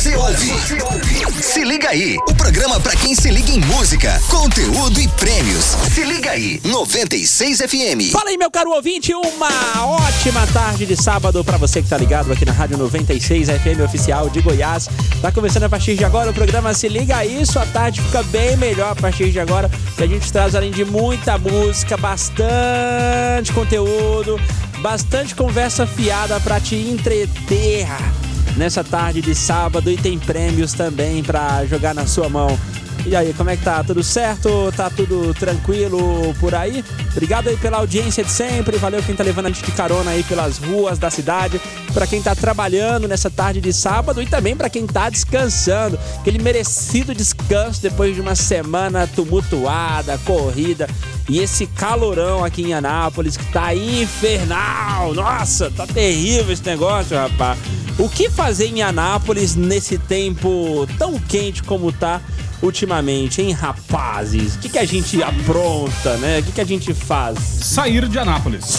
você ouve. Se liga aí, o programa pra quem se liga em música, conteúdo e prêmios. Se liga aí, 96 FM. Fala aí, meu caro ouvinte, uma ótima tarde de sábado pra você que tá ligado aqui na Rádio 96 FM oficial de Goiás. Tá começando a partir de agora o programa Se Liga aí, sua tarde fica bem melhor a partir de agora, que a gente traz além de muita música, bastante conteúdo, bastante conversa fiada pra te entreter nessa tarde de sábado e tem prêmios também pra jogar na sua mão. E aí, como é que tá? Tudo certo? Tá tudo tranquilo por aí? Obrigado aí pela audiência de sempre. Valeu quem tá levando a gente de carona aí pelas ruas da cidade. Pra quem tá trabalhando nessa tarde de sábado e também pra quem tá descansando. Aquele merecido descanso depois de uma semana tumultuada, corrida. E esse calorão aqui em Anápolis que tá infernal. Nossa, tá terrível esse negócio, rapaz. O que fazer em Anápolis nesse tempo tão quente como tá? ultimamente, hein, rapazes? O que, que a gente apronta, né? O que, que a gente faz? Sair de Anápolis.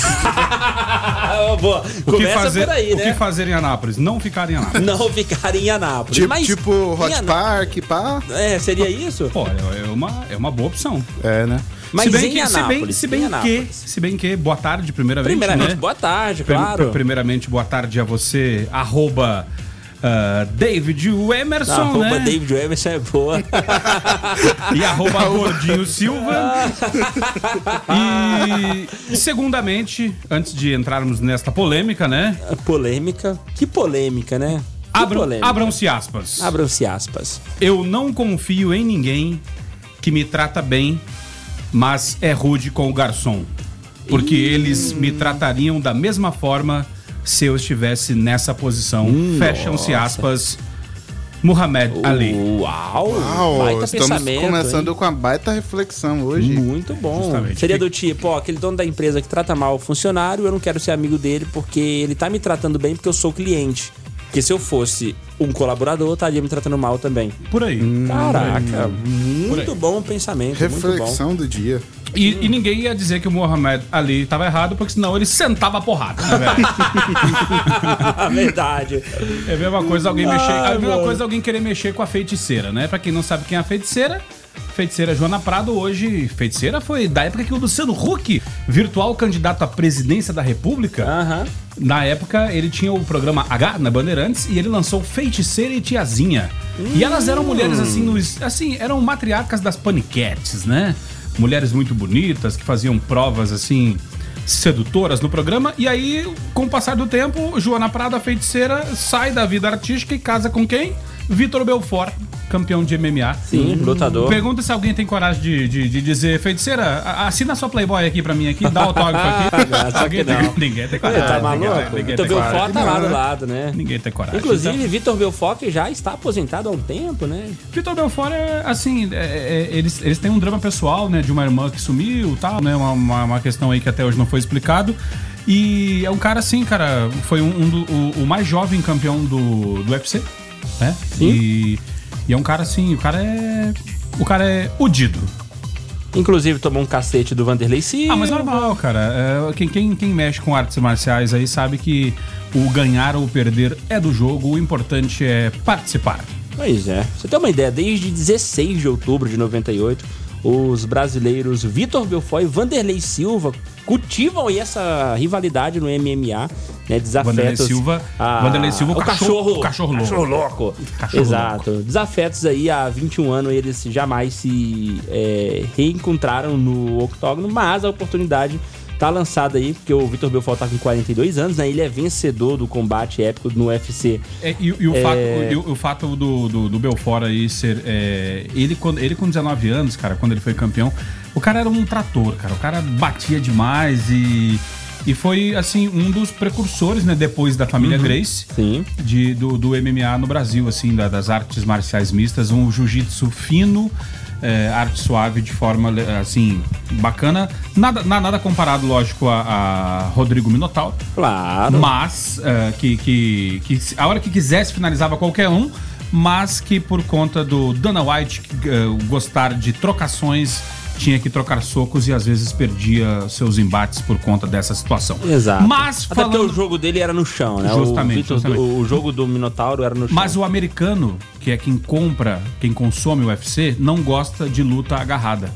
Boa. O que, Começa fazer, por aí, o né? que fazer em Anápolis? Não ficar em Anápolis. Não ficar em Anápolis. Tipo, Mas tipo Hot Park, pá. É, seria isso? Pô, é é uma, é uma boa opção. É, né? Mas se bem em que, se bem, Anápolis, se em bem que, Anápolis. se bem que, boa tarde, primeiramente, Primeiramente, né? boa tarde, claro. Primeiramente, boa tarde a você, arroba ah, David Emerson, Arroba né? David Emerson é boa. E arroba Gordinho Silva. e segundamente, antes de entrarmos nesta polêmica, né? polêmica. Que polêmica, né? Abram-. Abram-se aspas. Abram-se aspas. Eu não confio em ninguém que me trata bem, mas é rude com o garçom. Porque eles me tratariam da mesma forma se eu estivesse nessa posição. Fecham-se aspas. Muhammad Ali. Uau! Uau, baita estamos pensamento. começando hein? com a baita reflexão hoje. Muito bom. Justamente. Seria do tipo, ó, aquele dono da empresa que trata mal o funcionário, eu não quero ser amigo dele porque ele tá me tratando bem porque eu sou cliente. Porque se eu fosse um colaborador, eu estaria me tratando mal também. Por aí. Caraca, Por muito aí. bom pensamento, muito bom. Reflexão do dia. E, e ninguém ia dizer que o Muhammad Ali estava errado, porque senão ele sentava a porrada, né, velho? Verdade. É a mesma coisa alguém mexer. Ai, É a mesma mano. coisa alguém querer mexer com a feiticeira, né? Pra quem não sabe quem é a feiticeira, feiticeira Joana Prado hoje. Feiticeira foi da época que o Luciano Huck, virtual candidato à presidência da República, Aham. na época ele tinha o programa H na Bandeirantes e ele lançou Feiticeira e Tiazinha. E elas eram mulheres assim, nos, assim, eram matriarcas das paniquetes, né? Mulheres muito bonitas que faziam provas assim sedutoras no programa. E aí, com o passar do tempo, Joana Prado, a feiticeira, sai da vida artística e casa com quem? Vitor Belfort, campeão de MMA. Sim, lutador. Pergunta se alguém tem coragem de, de, de dizer, feiticeira, assina sua Playboy aqui pra mim aqui, dá autógrafo aqui. Ah, só que não. ninguém tem coragem. tá maluco? Vitor coragem. Belfort tá lá do né? lado, né? Ninguém tem coragem. Inclusive, Então, Vitor Belfort que já está aposentado há um tempo, né? Vitor Belfort é assim, é- é- eles, eles têm um drama pessoal, né, de uma irmã que sumiu, tal, né, uma, uma, uma questão aí que até hoje não foi explicado. E é um cara assim, cara, foi um, um do- o, o mais jovem campeão do, do UFC, né? Sim. E, e é um cara assim, o cara é o cara é udido. Inclusive tomou um cacete do Vanderlei Silva. Ah, mas normal, cara. É, quem, quem, quem mexe com artes marciais aí sabe que o ganhar ou perder é do jogo, o importante é participar. Pois é. Você tem uma ideia, desde 16 de outubro de 98, os brasileiros Vitor Belfort e Vanderlei Silva cultivam aí essa rivalidade no MMA, né? Desafetos. Vanderlei Silva- a- Vanderlei Silva, o o cachorro- cachorro, cachorro louco. louco. Cachorro Exato. Desafetos aí há 21 anos, eles jamais se é, reencontraram no octógono, mas a oportunidade tá lançada aí, porque o Vitor Belfort tá com 42 anos, né? Ele é vencedor do combate épico no UFC É, e, e o, É. Fato, e o, fato do, do, do Belfort aí ser. é, ele, quando, ele com 19 anos, cara, quando ele foi campeão, o cara era um trator, cara. O cara batia demais e. E foi, assim, um dos precursores, né, depois da família Grace, Sim. de, do, do MMA no Brasil, assim, da- das artes marciais mistas, um jiu-jitsu fino, é, arte suave de forma, assim, bacana. Nada, na- nada comparado, lógico, a, a Rodrigo Minotauro, Claro. mas é, que, que, que a hora que quisesse finalizava qualquer um, mas que por conta do Dana White é, gostar de trocações tinha que trocar socos e às vezes perdia seus embates por conta dessa situação. Exato. Mas Até porque falando o jogo dele era no chão, né? Justamente, o, Vitor- justamente. o- jogo do Minotauro era no chão. Mas o americano, que é quem compra, quem consome o UFC, não gosta de luta agarrada.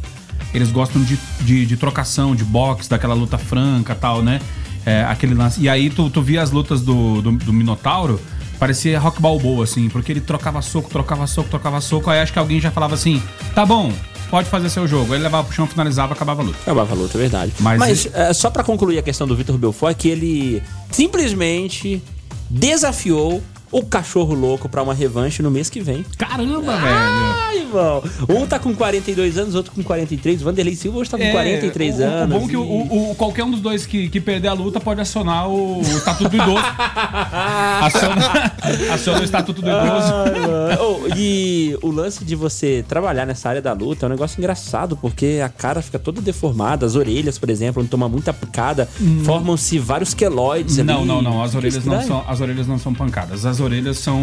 Eles gostam de, de, de trocação, de boxe, daquela luta franca e tal, né? É, aquele lance. E aí tu, tu via as lutas do, do, do Minotauro, parecia rock balboa, assim, porque ele trocava soco, trocava soco, trocava soco. Aí acho que alguém já falava assim: tá bom, pode fazer seu jogo. Ele levava pro chão, finalizava, acabava a luta. Acabava a luta, é verdade. Mas Mas, ele- é, só pra concluir a questão do Vitor Belfort, é que ele simplesmente desafiou o cachorro louco pra uma revanche no mês que vem. Caramba, velho! Irmão. Um tá com 42 anos, outro com 43. O Vanderlei Silva hoje tá com É, 43 o, anos. O bom é que o, e- o- qualquer um dos dois que, que perder a luta pode acionar o, o Estatuto do Idoso. aciona, aciona o Estatuto do Idoso. Ai. Oh, e o lance de você trabalhar nessa área da luta é um negócio engraçado, porque a cara fica toda deformada, as orelhas, por exemplo, onde toma muita picada, formam-se vários queloides ali. Não, não, não. As orelhas não, são, as orelhas não são pancadas. As orelhas são.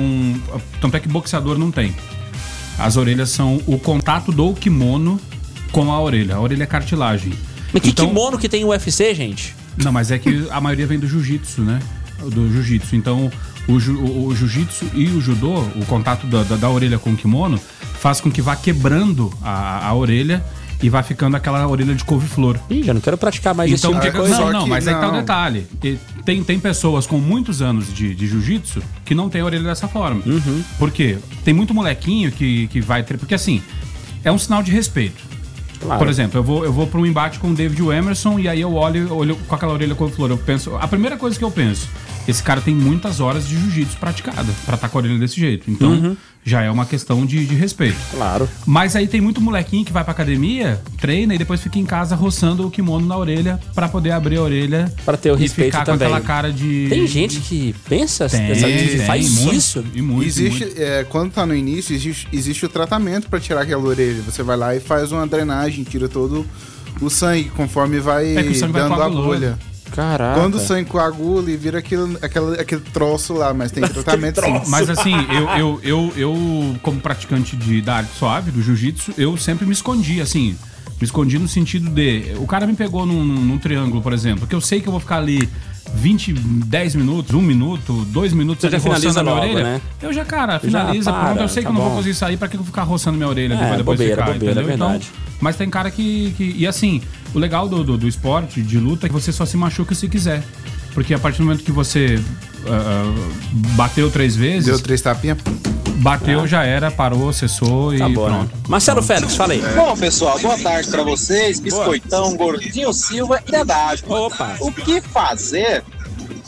Tanto é que boxeador não tem. As orelhas são o contato do kimono com a orelha. A orelha é cartilagem. Mas que Então- kimono que tem UFC, gente? Não, mas é que a maioria vem do jiu-jitsu, né? Do jiu-jitsu. Então, o, ju- o- o jiu-jitsu e o judô, o contato da, da- da orelha com o kimono, faz com que vá quebrando a, a orelha e vai ficando aquela orelha de couve-flor. Ih, já não quero praticar mais Então, esse que, tipo de coisa. não, não, mas é que tá o não. detalhe. E Tem, tem pessoas com muitos anos de, de jiu-jitsu que não tem a orelha dessa forma. Uhum. Por quê? Tem muito molequinho que, que vai ter. Porque assim, é um sinal de respeito. Claro. Por exemplo, eu vou, eu vou para um embate com o David Emerson e aí eu olho, olho com aquela orelha com flor. Eu penso. A primeira coisa que eu penso, esse cara tem muitas horas de jiu-jitsu praticada pra estar com a orelha desse jeito. Então, Uhum. já é uma questão de, de respeito. Claro. Mas aí tem muito molequinho que vai pra academia, treina e depois fica em casa roçando o kimono na orelha pra poder abrir a orelha Pra ter o e respeito ficar também. com aquela cara de Tem gente que pensa, tem, pensa que tem, faz muito, isso. E muito, existe, muito. é, quando tá no início, existe, existe o tratamento pra tirar aquela orelha. Você vai lá e faz uma drenagem, tira todo o sangue, conforme vai É que o sangue vai dando a coagulando. bolha. Caraca. Quando o sangue coagula e vira aquilo, aquela, aquele troço lá, mas tem tratamento sim. Mas assim, eu, eu, eu, eu, como praticante de, da arte suave, do jiu-jitsu, eu sempre me escondi, assim. Me escondi no sentido de. O cara me pegou num, num- num triângulo, por exemplo, que eu sei que eu vou ficar ali 20, 10 minutos, 1 minuto, 2 minutos Você já finaliza a minha logo, orelha. né? Eu já, cara, finaliza, para, pronto. Eu sei tá que eu não vou conseguir sair, pra que eu ficar roçando minha orelha É, depois bobeira, ficar, bobeira, entendeu? é verdade. Então, mas tem cara que, que. E assim, o legal do, do, do esporte, de luta, é que você só se machuca se quiser. Porque a partir do momento que você ah, ah, bateu três vezes, Deu três tapinhas. bateu, já era, parou, cessou Tá e bom, né? pronto. Marcelo Félix, fala aí. Bom, pessoal, boa tarde pra vocês. Biscoitão, Gordinho Silva e Dedade. Opa. O que fazer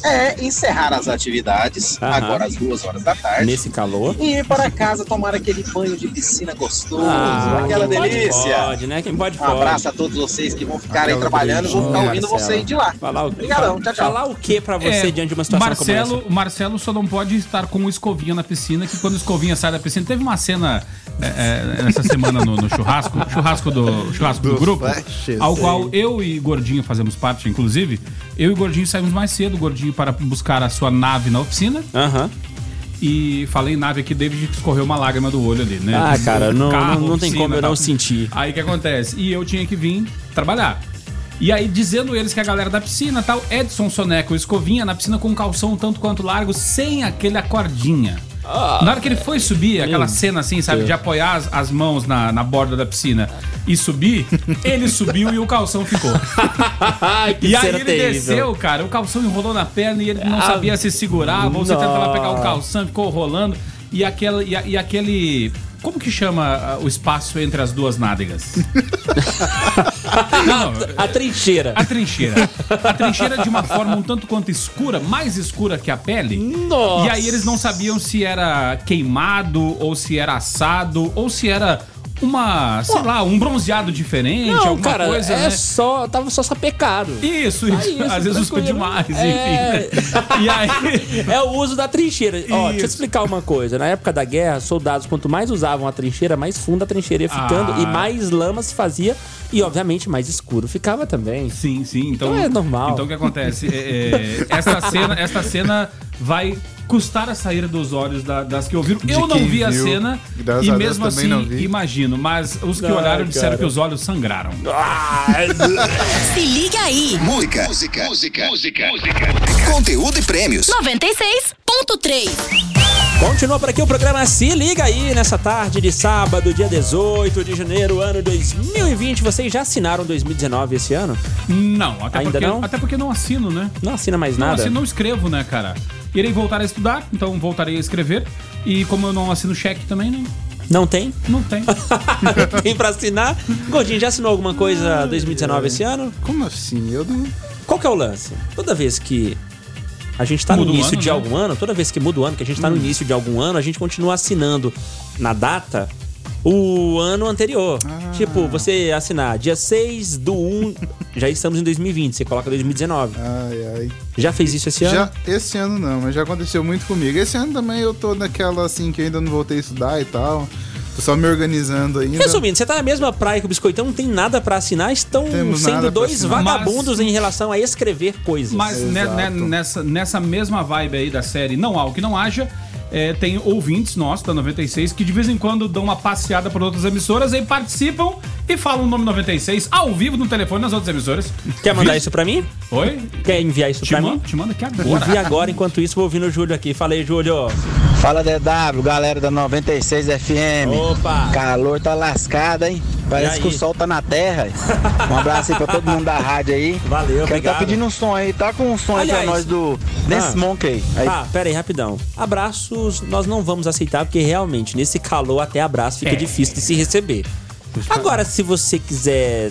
é encerrar as atividades, Aham. agora às duas horas da tarde, Nesse calor. e ir para casa tomar aquele banho de piscina gostoso, Ah, aquela quem pode, delícia. Pode, né? Quem pode, Um pode. abraço a todos vocês que vão ficar aí trabalhando e vão ficar ouvindo você ir de lá. Falar o, Obrigadão, tchau, tchau. Falar o que pra você É, diante de uma situação Marcelo, como essa? Marcelo só não pode estar com o escovinha na piscina, que quando o escovinha sai da piscina. Teve uma cena é, é, nessa semana no, no churrasco, churrasco do, churrasco do, Do grupo, ao qual eu e Gordinho fazemos parte, inclusive. Eu e Gordinho saímos mais cedo, Gordinho para buscar a sua nave na oficina. Aham. E falei nave aqui, David escorreu uma lágrima do olho ali, né? Ah, cara, não, Carro, não, não tem oficina, como eu não tal. sentir. Aí o que acontece? E eu tinha que vir trabalhar. E aí, dizendo eles que a galera da piscina tal, Edson Soneco escovinha na piscina com um calção tanto quanto largo, sem aquele cordinha. Na hora que ele foi subir, aquela cena assim, sabe, de apoiar as, as mãos na, na borda da piscina e subir, ele subiu e o calção ficou. que E aí cena ele terrível. desceu, cara, o calção enrolou na perna e ele não Ah, sabia se segurava, ou você tentava pegar o calção, ficou rolando. E, aquela, e, a- e aquele. Como que chama ah, o espaço entre as duas nádegas? não, A trincheira. a trincheira. A trincheira de uma forma um tanto quanto escura, mais escura que a pele. Nossa. E aí eles não sabiam se era queimado, ou se era assado, ou se era uma, sei lá, um bronzeado diferente, Não, alguma cara, coisa, é né? só. Tava só sapecado. Isso, Ah, isso. isso, Às vezes usou demais, É. enfim. E aí. É o uso da trincheira. Ó, deixa eu Isso. explicar uma coisa. Na época da guerra, soldados, quanto mais usavam a trincheira, mais funda a trincheira ia ficando Ah. e mais lama se fazia. E, obviamente, mais escuro ficava também. Sim, sim. Então, Então é normal. Então o que acontece? É, é, esta cena, esta cena vai custar a sair dos olhos da- das que ouviram. De Eu não vi a viu. cena Graças e a mesmo assim imagino, mas os que Ai, olharam disseram cara. que os olhos sangraram. Se liga aí. Música, música, música, música, conteúdo e prêmios. 96.3. Continua por aqui o programa Se Liga aí nessa tarde de sábado, dia 18 de janeiro, ano 2020. Vocês já assinaram 2019 esse ano? Não, até Ainda porque não? até porque não assino, né? Não assina mais Não, nada? assim, não escrevo, né, cara? Irei voltar a estudar, então voltarei a escrever. E como eu não assino cheque também, né? Não tem? Não tem. tem pra assinar? Gordinho, já assinou alguma coisa 2019 esse ano? Como assim? Eu não. Qual que é o lance? Toda vez que a gente tá Muda no início ano, de né? algum ano, toda vez que muda o ano, que a gente tá no início de algum ano, a gente continua assinando na data o ano anterior. Tipo, você assinar dia 6 do 1, já estamos em 2020, você coloca 2019. Ai, ai. Já fez isso esse ano? Já, esse ano não, mas já aconteceu muito comigo. Esse ano também eu tô naquela assim que eu ainda não voltei a estudar e tal. Tô só me organizando ainda. Resumindo, você tá na mesma praia que o Biscoitão, não tem nada pra assinar, estão Temos sendo dois vagabundos Mas- em relação a escrever coisas. Mas né, né, nessa, nessa mesma vibe aí da série Não Há o Que Não Haja, é, tem ouvintes nossos da 96 que de vez em quando dão uma passeada por outras emissoras e participam e falam o nome 96 ao vivo no telefone nas outras emissoras. Quer mandar Vi- isso pra mim? Oi? Quer enviar isso Te pra mando, mim? te mando aqui Envia agora. agora, enquanto isso, vou ouvindo o Júlio aqui. Falei, Júlio. Fala DW, galera da 96 FM. Opa! Calor tá lascado, hein? Parece que o aí? sol tá na terra. Um abraço aí pra todo mundo da rádio aí. Valeu, obrigado. tá pedindo um som aí, tá com um som aí Aliás, pra nós do Dance ah, Monkey. Aí, Tá, pera aí, rapidão. Abraços nós não vamos aceitar, porque realmente, nesse calor, até abraço fica É. difícil de se receber. Agora, se você quiser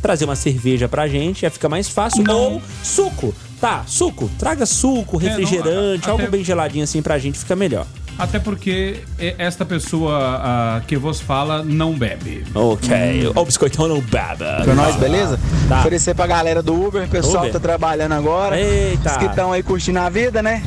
trazer uma cerveja pra gente, já fica mais fácil. Não. Ou suco. Tá, suco. Traga suco, É, não, refrigerante, algo bem geladinho assim pra gente, fica melhor. Até porque esta pessoa que vos fala não bebe. Ok. O biscoitão não bebe. pra nós, beleza? Tá. Oferecer pra galera do Uber, o pessoal Uber. tá trabalhando agora. Eita. Os que estão aí curtindo a vida, né?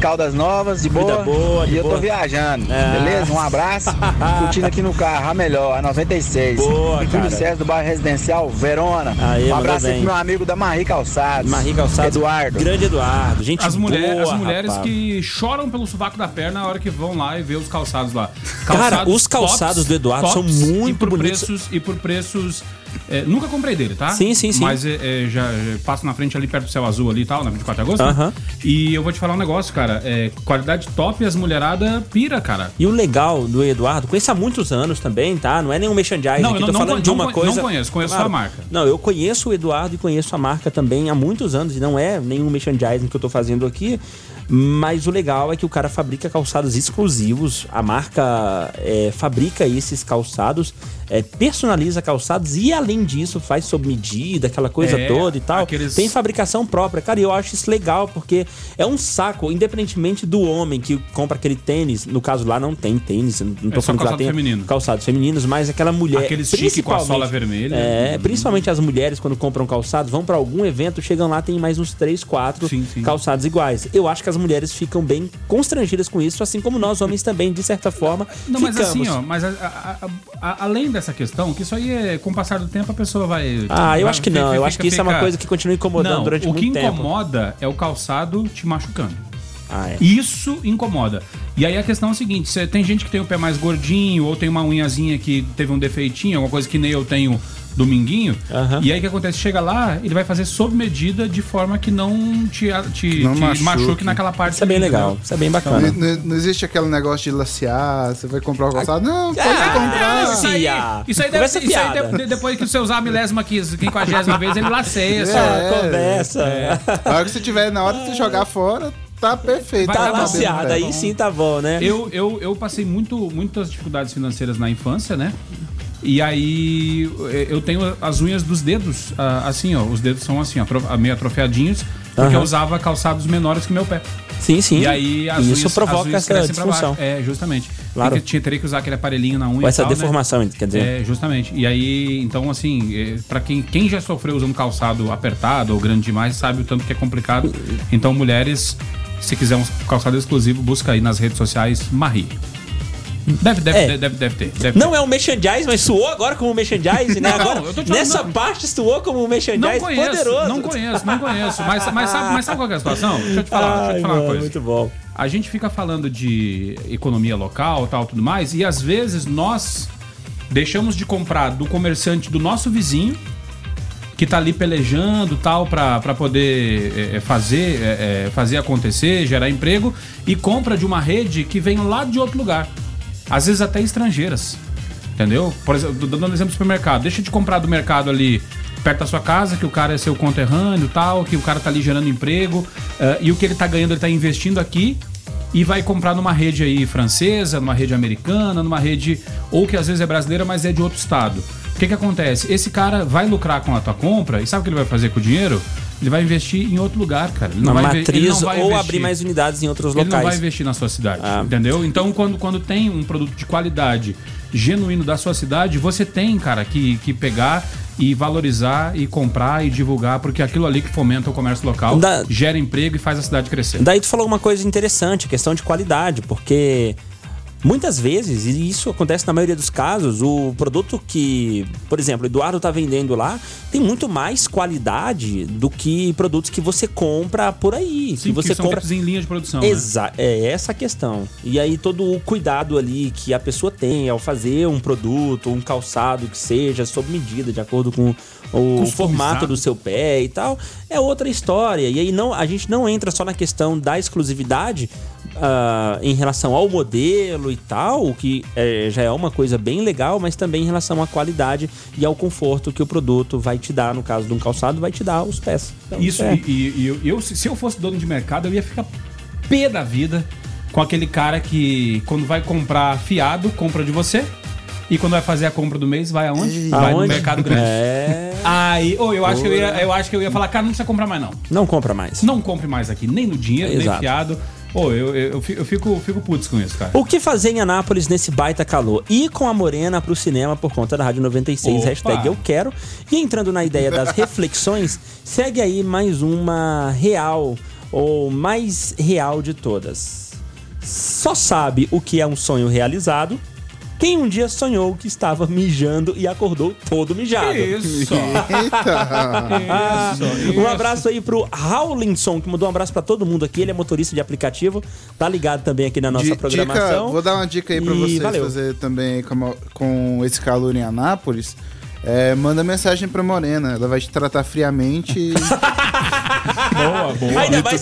Caldas Novas, de boa. Vida boa, de e eu boa. tô viajando, Ah. beleza? Um abraço. Curtindo aqui no carro, a melhor, a 96. Boa, Júlio cara. César do bairro Residencial, Verona. Aí, um abraço aí pro meu amigo da Marie Calçados. Marie Calçados. Eduardo. Grande Eduardo. Gente As, mulher- boa, as mulheres rapaz. que choram pelo sovaco da perna na hora que vão lá e vê os calçados lá. Cara, os calçados do Eduardo são muito e por bonitos. Preços, e por preços. é, nunca comprei dele, tá? Sim, sim, sim. Mas é, é, já, já passo na frente ali perto do céu azul ali e tal, na 24 de agosto. né? Aham. E eu vou te falar um negócio, cara. é, qualidade top e as mulherada pira, cara. E o legal do Eduardo, conheço há muitos anos também, tá? Não é nenhum merchandising Não, aqui, eu tô não- falando não de uma não coisa... conheço, conheço só a marca. Não, eu conheço o Eduardo e conheço a marca também há muitos anos, e não é nenhum merchandising que eu tô fazendo aqui, mas o legal é que o cara fabrica calçados exclusivos, a marca é, fabrica esses calçados, é, personaliza calçados e além disso faz sob medida, aquela coisa É, toda e tal. aqueles- Tem fabricação própria. Cara, e eu acho isso legal, porque é um saco, independentemente do homem que compra aquele tênis, no caso lá não tem tênis, não tô É falando que lá calçado tem feminino. calçados femininos, mas aquela mulher. Aquele chique com a sola vermelha. É, principalmente as mulheres quando compram calçados, vão pra algum evento, chegam lá, tem mais uns 3, 4 Sim, sim. calçados iguais. Eu acho que as mulheres ficam bem constrangidas com isso, assim como nós homens também, de certa forma, Não, mas ficamos. assim, ó, mas a- a- a- além dessa questão, que isso aí é, com o passar do tempo, a pessoa vai. Ah, eu vai- acho que não. fica- Eu acho que isso é uma fica- coisa que continua incomodando Não, durante o muito que tempo. incomoda é o calçado te machucando. Ah, é. Isso incomoda. E aí a questão é a seguinte: você tem gente que tem o pé mais gordinho, ou tem uma unhazinha que teve um defeitinho, alguma coisa que nem eu tenho dominguinho. Aham. E aí o que acontece? Chega lá, ele vai fazer sob medida de forma que não te, te, Não te machuque. machuque. naquela parte. Isso é bem legal, isso é bem Não, bacana. não- não existe aquele negócio de lacear, você vai comprar o calçado. Não, pode Ah, comprar. Isso aí, isso aí, deve, isso aí fiada. de- depois que você usar a milésima, quinquagésima vez, ele laceia. só. É. Conversa. Na hora que você tiver, na hora de você jogar fora, tá perfeito. Vai Tá laceada, aí sim tá bom, né? Eu, eu, eu passei muito, muitas dificuldades financeiras na infância, né? E aí eu tenho as unhas dos dedos, ah, assim, ó. Os dedos são assim, ó, meio atrofiadinhos, porque Aham. eu usava calçados menores que meu pé. Sim, sim. E aí as unhas, isso as provoca unhas essa disfunção. É, justamente. Claro. Porque tinha, teria que usar aquele aparelhinho na unha. Com essa e tal, né? deformação, quer dizer. É, justamente. E aí, então, assim, é, pra quem, quem já sofreu usando calçado apertado ou grande demais, sabe o tanto que é complicado. Então, mulheres, se quiser um calçado exclusivo, busca aí nas redes sociais Marie. Deve, deve, É. deve, deve, deve ter. Deve Não ter. é um merchandise, mas soou agora como merchandise, né? Não, Agora, nessa falando- parte soou como um merchandise Não conheço, poderoso. não conheço, não conheço. Mas, mas, sabe, mas sabe qual é a situação? Deixa eu te falar, deixa eu Ai, te falar uma mano, coisa. Muito bom. A gente fica falando de economia local, tal, tudo mais, e às vezes nós deixamos de comprar do comerciante do nosso vizinho, que tá ali pelejando, tal, pra poder é, é, fazer, é, é, fazer acontecer, gerar emprego, e compra de uma rede que vem lá de outro lugar. Às vezes até estrangeiras. Entendeu? Por exemplo, dando exemplo do supermercado. Deixa de comprar do mercado ali perto da sua casa, que o cara é seu conterrâneo tal, que o cara tá ali gerando emprego, eh, e o que ele tá ganhando, ele tá investindo aqui e vai comprar numa rede aí francesa, numa rede americana, numa rede ou que às vezes é brasileira, mas é de outro estado. O que que acontece? Esse cara vai lucrar com a tua compra e sabe o que ele vai fazer com o dinheiro? Ele vai investir em outro lugar, cara. Ele Uma vai inve- ele matriz não vai ou investir- abrir mais unidades em outros ele não vai locais. investir na sua cidade, Ah. entendeu? Então, quando, quando tem um produto de qualidade genuíno da sua cidade, você tem, cara, que, que pegar e valorizar e comprar e divulgar, porque aquilo ali que fomenta o comércio local, Da- gera emprego e faz a cidade crescer. Daí tu falou uma coisa interessante, a questão de qualidade, porque muitas vezes, e isso acontece na maioria dos casos, o produto que, por exemplo, o Eduardo tá vendendo lá, tem muito mais qualidade do que produtos que você compra por aí. Sim, que você são compra em linha de produção. né? Exa é essa a questão. E aí todo o cuidado ali que a pessoa tem ao fazer um produto, um calçado que seja sob medida, de acordo com o formato do seu pé e tal, é outra história. E aí não, a gente não entra só na questão da exclusividade ah, em relação ao modelo e tal, o que é, já é uma coisa bem legal, mas também em relação à qualidade e ao conforto que o produto vai te dar. No caso de um calçado, vai te dar os pés. Então, Isso, é. e, e- eu, eu- se eu fosse dono de mercado, eu ia ficar pé da vida com aquele cara que, quando vai comprar fiado, compra de você. E quando vai fazer a compra do mês, vai aonde? Vai no Aonde? mercado grande. É. Aí, ô, eu acho que eu ia, eu acho que eu ia falar, cara, não precisa comprar mais não. Não compra mais. Não compre mais aqui, nem no dinheiro, nem Exato. fiado. Ô, eu, eu, eu fico, eu fico, fico putz com isso, cara. O que fazer em Anápolis nesse baita calor? Ir com a Morena pro cinema por conta da Rádio 96, Opa! hashtag eu quero. E entrando na ideia das reflexões, segue aí mais uma real, ou mais real de todas. Só sabe o que é um sonho realizado quem um dia sonhou que estava mijando e acordou todo mijado. Isso. Eita! isso, Um isso. abraço aí pro Raulinson, que mandou um abraço pra todo mundo aqui. Ele é motorista de aplicativo, tá ligado também aqui na nossa programação. Dica, vou dar uma dica aí pra E vocês valeu. fazer também com, com esse calor em Anápolis. É, manda mensagem pra Morena, ela vai te tratar friamente. e- Boa, boa. Ainda mais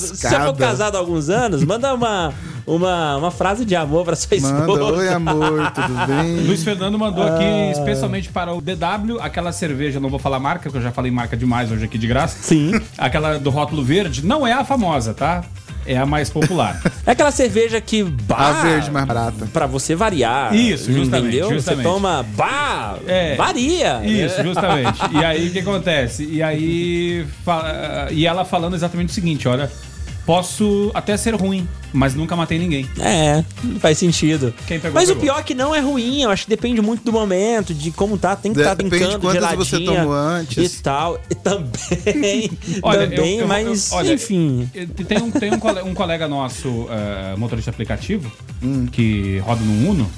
se se for casado há alguns anos, manda uma, uma, uma frase de amor pra sua esposa. manda, oi amor, tudo bem? Luiz Fernando mandou Ah. aqui especialmente para o DW, aquela cerveja, não vou falar marca, porque eu já falei marca demais hoje aqui de graça. Sim. Aquela do rótulo verde, não é a famosa, tá? É a mais popular. É aquela cerveja que bah, A verde mais barata. Pra você variar. Isso, justamente, Entendeu? justamente. Você toma bah, É. varia. Isso, justamente. E aí o que acontece? E aí. fa- E ela falando exatamente o seguinte: olha, posso até ser ruim, mas nunca matei ninguém. É, faz sentido. Quem pegou, Mas o pegou. pior é que não é ruim, eu acho que depende muito do momento, de como tá, tem que estar tá de brincando, quantas geladinha você tomou antes. e tal. E também, Olha, também, eu- eu- mas eu- olha, enfim. Tem um, tem um, cole- um colega nosso, é, motorista aplicativo, que roda no Uno,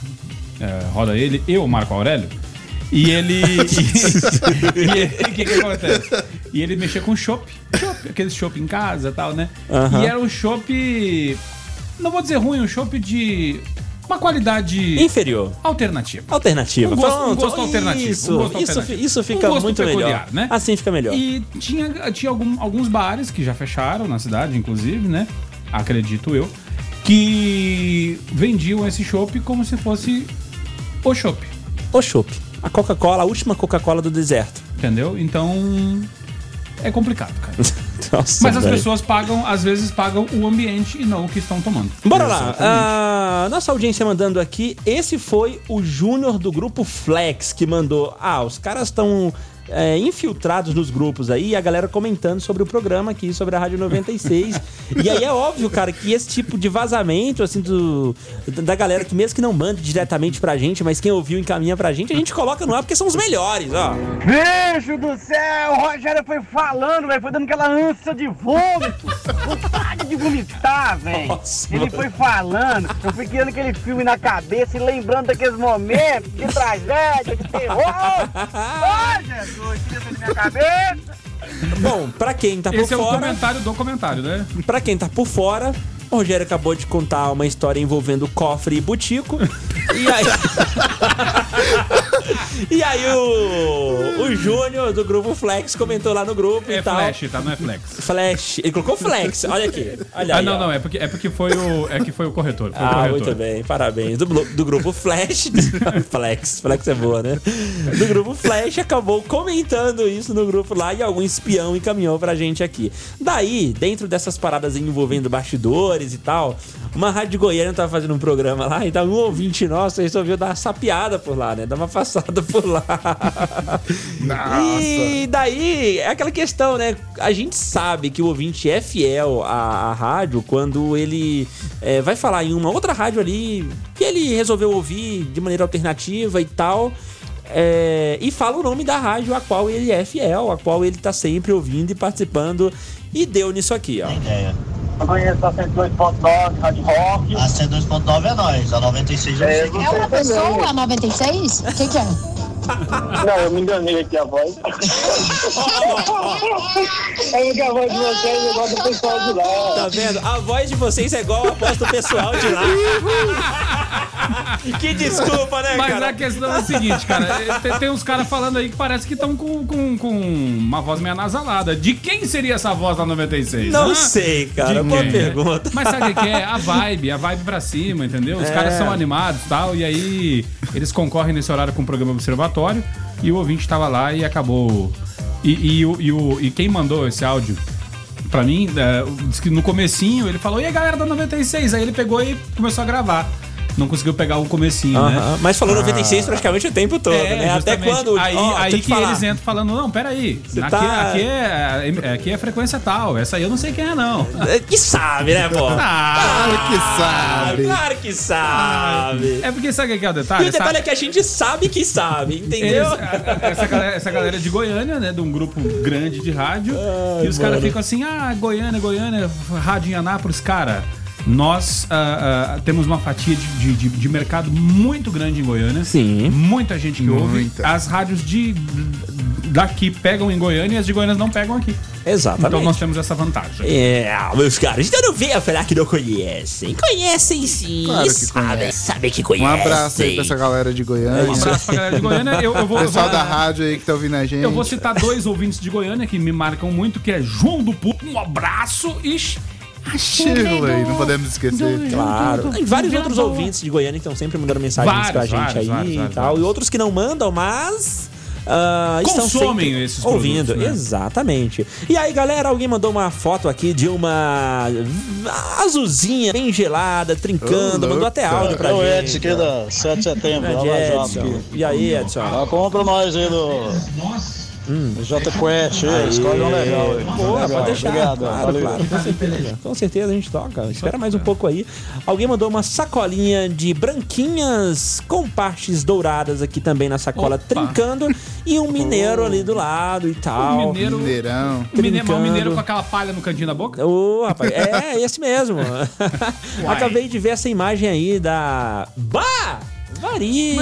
é, roda ele, eu, Marco Aurélio, e ele. e ele- o que, que acontece? E ele mexia com chopp, chopp, aqueles chopp em casa e tal, né? E era um chopp. Não vou dizer ruim, um chopp de. Uma qualidade Inferior. alternativa. Alternativa. Um gosto- um gosto alternativo, Isso, um gosto isso, alternativo. isso fica Um gosto muito peculiar, melhor. né? Assim fica melhor. E tinha, tinha algum- alguns bares que já fecharam na cidade, inclusive, né? Acredito eu. Que vendiam esse chopp como se fosse o chopp. O chopp. A Coca-Cola, a última Coca-Cola do deserto. Entendeu? Então. É complicado, cara. Nossa, Mas as velho. pessoas pagam, às vezes pagam o ambiente e não o que estão tomando. Bora lá. Ah, nossa audiência mandando aqui. Esse foi o Júnior do grupo Flex que mandou. Ah, os caras estão é, infiltrados nos grupos aí, e a galera comentando sobre o programa aqui, sobre a Rádio 96. e aí é óbvio, cara, que esse tipo de vazamento, assim, do, da galera que mesmo que não mande diretamente pra gente, mas quem ouviu encaminha pra gente, a gente coloca no ar porque são os melhores, ó. Beijo do céu! O Rogério foi falando, velho. Foi dando aquela ânsia de vômito. Vontade de vomitar, velho. Nossa, Ele mano. foi falando. Eu fui criando aquele filme na cabeça e lembrando daqueles momentos de tragédia, de terror. Ai, Minha cabeça. Bom, pra quem tá por Esse é o fora. comentário do comentário, né? Pra quem tá por fora, o Rogério acabou de contar uma história envolvendo cofre e butico. e aí. e aí o, o Júnior do grupo Flex comentou lá no grupo É e tal. flash, tá? Não é flex. Flex. Ele colocou Flex. Olha aqui. Olha Ah, aí, não, ó. não, é porque, é porque foi o. É que foi o corretor. Foi o Ah, corretor. muito bem, parabéns. Do, do grupo Flash. Flex, Flex é boa, né? Do grupo Flash acabou comentando isso no grupo lá e algum espião encaminhou pra gente aqui. Daí, dentro dessas paradas envolvendo bastidores e tal, uma rádio de Goiânia tava fazendo um programa lá e então um ouvinte nosso resolveu dar uma sapiada por lá, né? Dar uma passada por lá. E daí, é aquela questão, né? A gente sabe que o ouvinte é fiel à, à rádio quando ele é, vai falar em uma outra rádio ali que ele resolveu ouvir de maneira alternativa e tal. é, e fala o nome da rádio a qual ele é fiel, a qual ele tá sempre ouvindo e participando. E deu nisso aqui, ó. Eu conheço a 102.9, Rádio Rock. A 102.9 é nós, a 96 É, é você É uma também. pessoa, 96? O que, que é? Não, eu me enganei aqui a voz. É porque a voz de vocês é igual do pessoal de lá. Tá vendo? A voz de vocês é igual a voz do pessoal de lá. que desculpa, né, Mas cara? a questão é a seguinte, cara. Tem, tem uns caras falando aí que parece que estão com, com, com uma voz meio anasalada. De quem seria essa voz da 96? Não hã? sei, cara. De Boa pergunta. Mas sabe o que é? A vibe, a vibe pra cima, entendeu? Os caras É. são animados e tal, e aí eles concorrem nesse horário com o programa Observatório, e o ouvinte tava lá e acabou. E, e, e, o- e quem mandou esse áudio pra mim, é, que no comecinho ele falou, e a galera da 96? Aí ele pegou e começou a gravar. Não conseguiu pegar o comecinho, né? Aham, Mas falou 96 praticamente o tempo todo, É, né? Até justamente. quando. Aí, ó, aí que eles entram falando, não, peraí. Você Aqui, tá- aqui, é, aqui é frequência tal. Essa aí eu não sei quem é, não. É, Que sabe, né, pô? Ah, Claro que sabe. Claro que sabe. é porque sabe o que é o E detalhe? o detalhe Sabe- é que a gente sabe que sabe, entendeu? Eles- essa, galera, essa galera é de Goiânia, né? De um grupo grande de rádio. e os caras ficam assim, ah, Goiânia, Goiânia, rádio em Anápolis. Cara, nós ah, ah, temos uma fatia de, de, de- de mercado muito grande em Goiânia. Sim. Muita gente que ouve. Muita. As rádios de daqui pegam em Goiânia e as de Goiânia não pegam aqui. Exatamente. Então nós temos essa vantagem. É, meus caras, então não venha falar que não conhecem. Conhecem sim. Claro que sabem, conhecem. sabem que Um conhecem. abraço aí pra essa galera de Um Goiânia. abraço pra galera de Goiânia. Eu, eu vou, eu Pessoal vou- da rádio aí que tá ouvindo a gente. Eu vou citar dois ouvintes de Goiânia que me marcam muito, que é João do Pupo. Um abraço e Shirley, não podemos esquecer. Claro. Tem vários outros ouvintes de Goiânia que estão sempre mandando mensagens Vários, pra gente vários, aí vários, e vários, tal. vários. E outros que não mandam, mas. estão Consomem esses ouvindo. produtos, né? Exatamente. E aí, galera, alguém mandou uma foto aqui de uma azulzinha bem gelada, trincando, Ô, mandou até áudio pra É o gente. Edson aqui da 7 de setembro, lá Grande na Edson. E aí, Edson? Ah, compra nós aí do do J Quest, aí, escolhe um legal aí. Boa, Legal, pode deixar. Obrigado, claro, valeu. claro, com certeza. Com certeza a gente toca. Espera mais um pouco aí. Alguém mandou uma sacolinha de branquinhas com partes douradas aqui também na sacola, Opa. trincando. E um mineiro ali do lado e tal. O mineiro, Mineirão. mineiro, trincando. o mineiro com aquela palha no cantinho da boca. Ô, rapaz, é esse mesmo. Acabei de ver essa imagem aí da. Bah! Varia!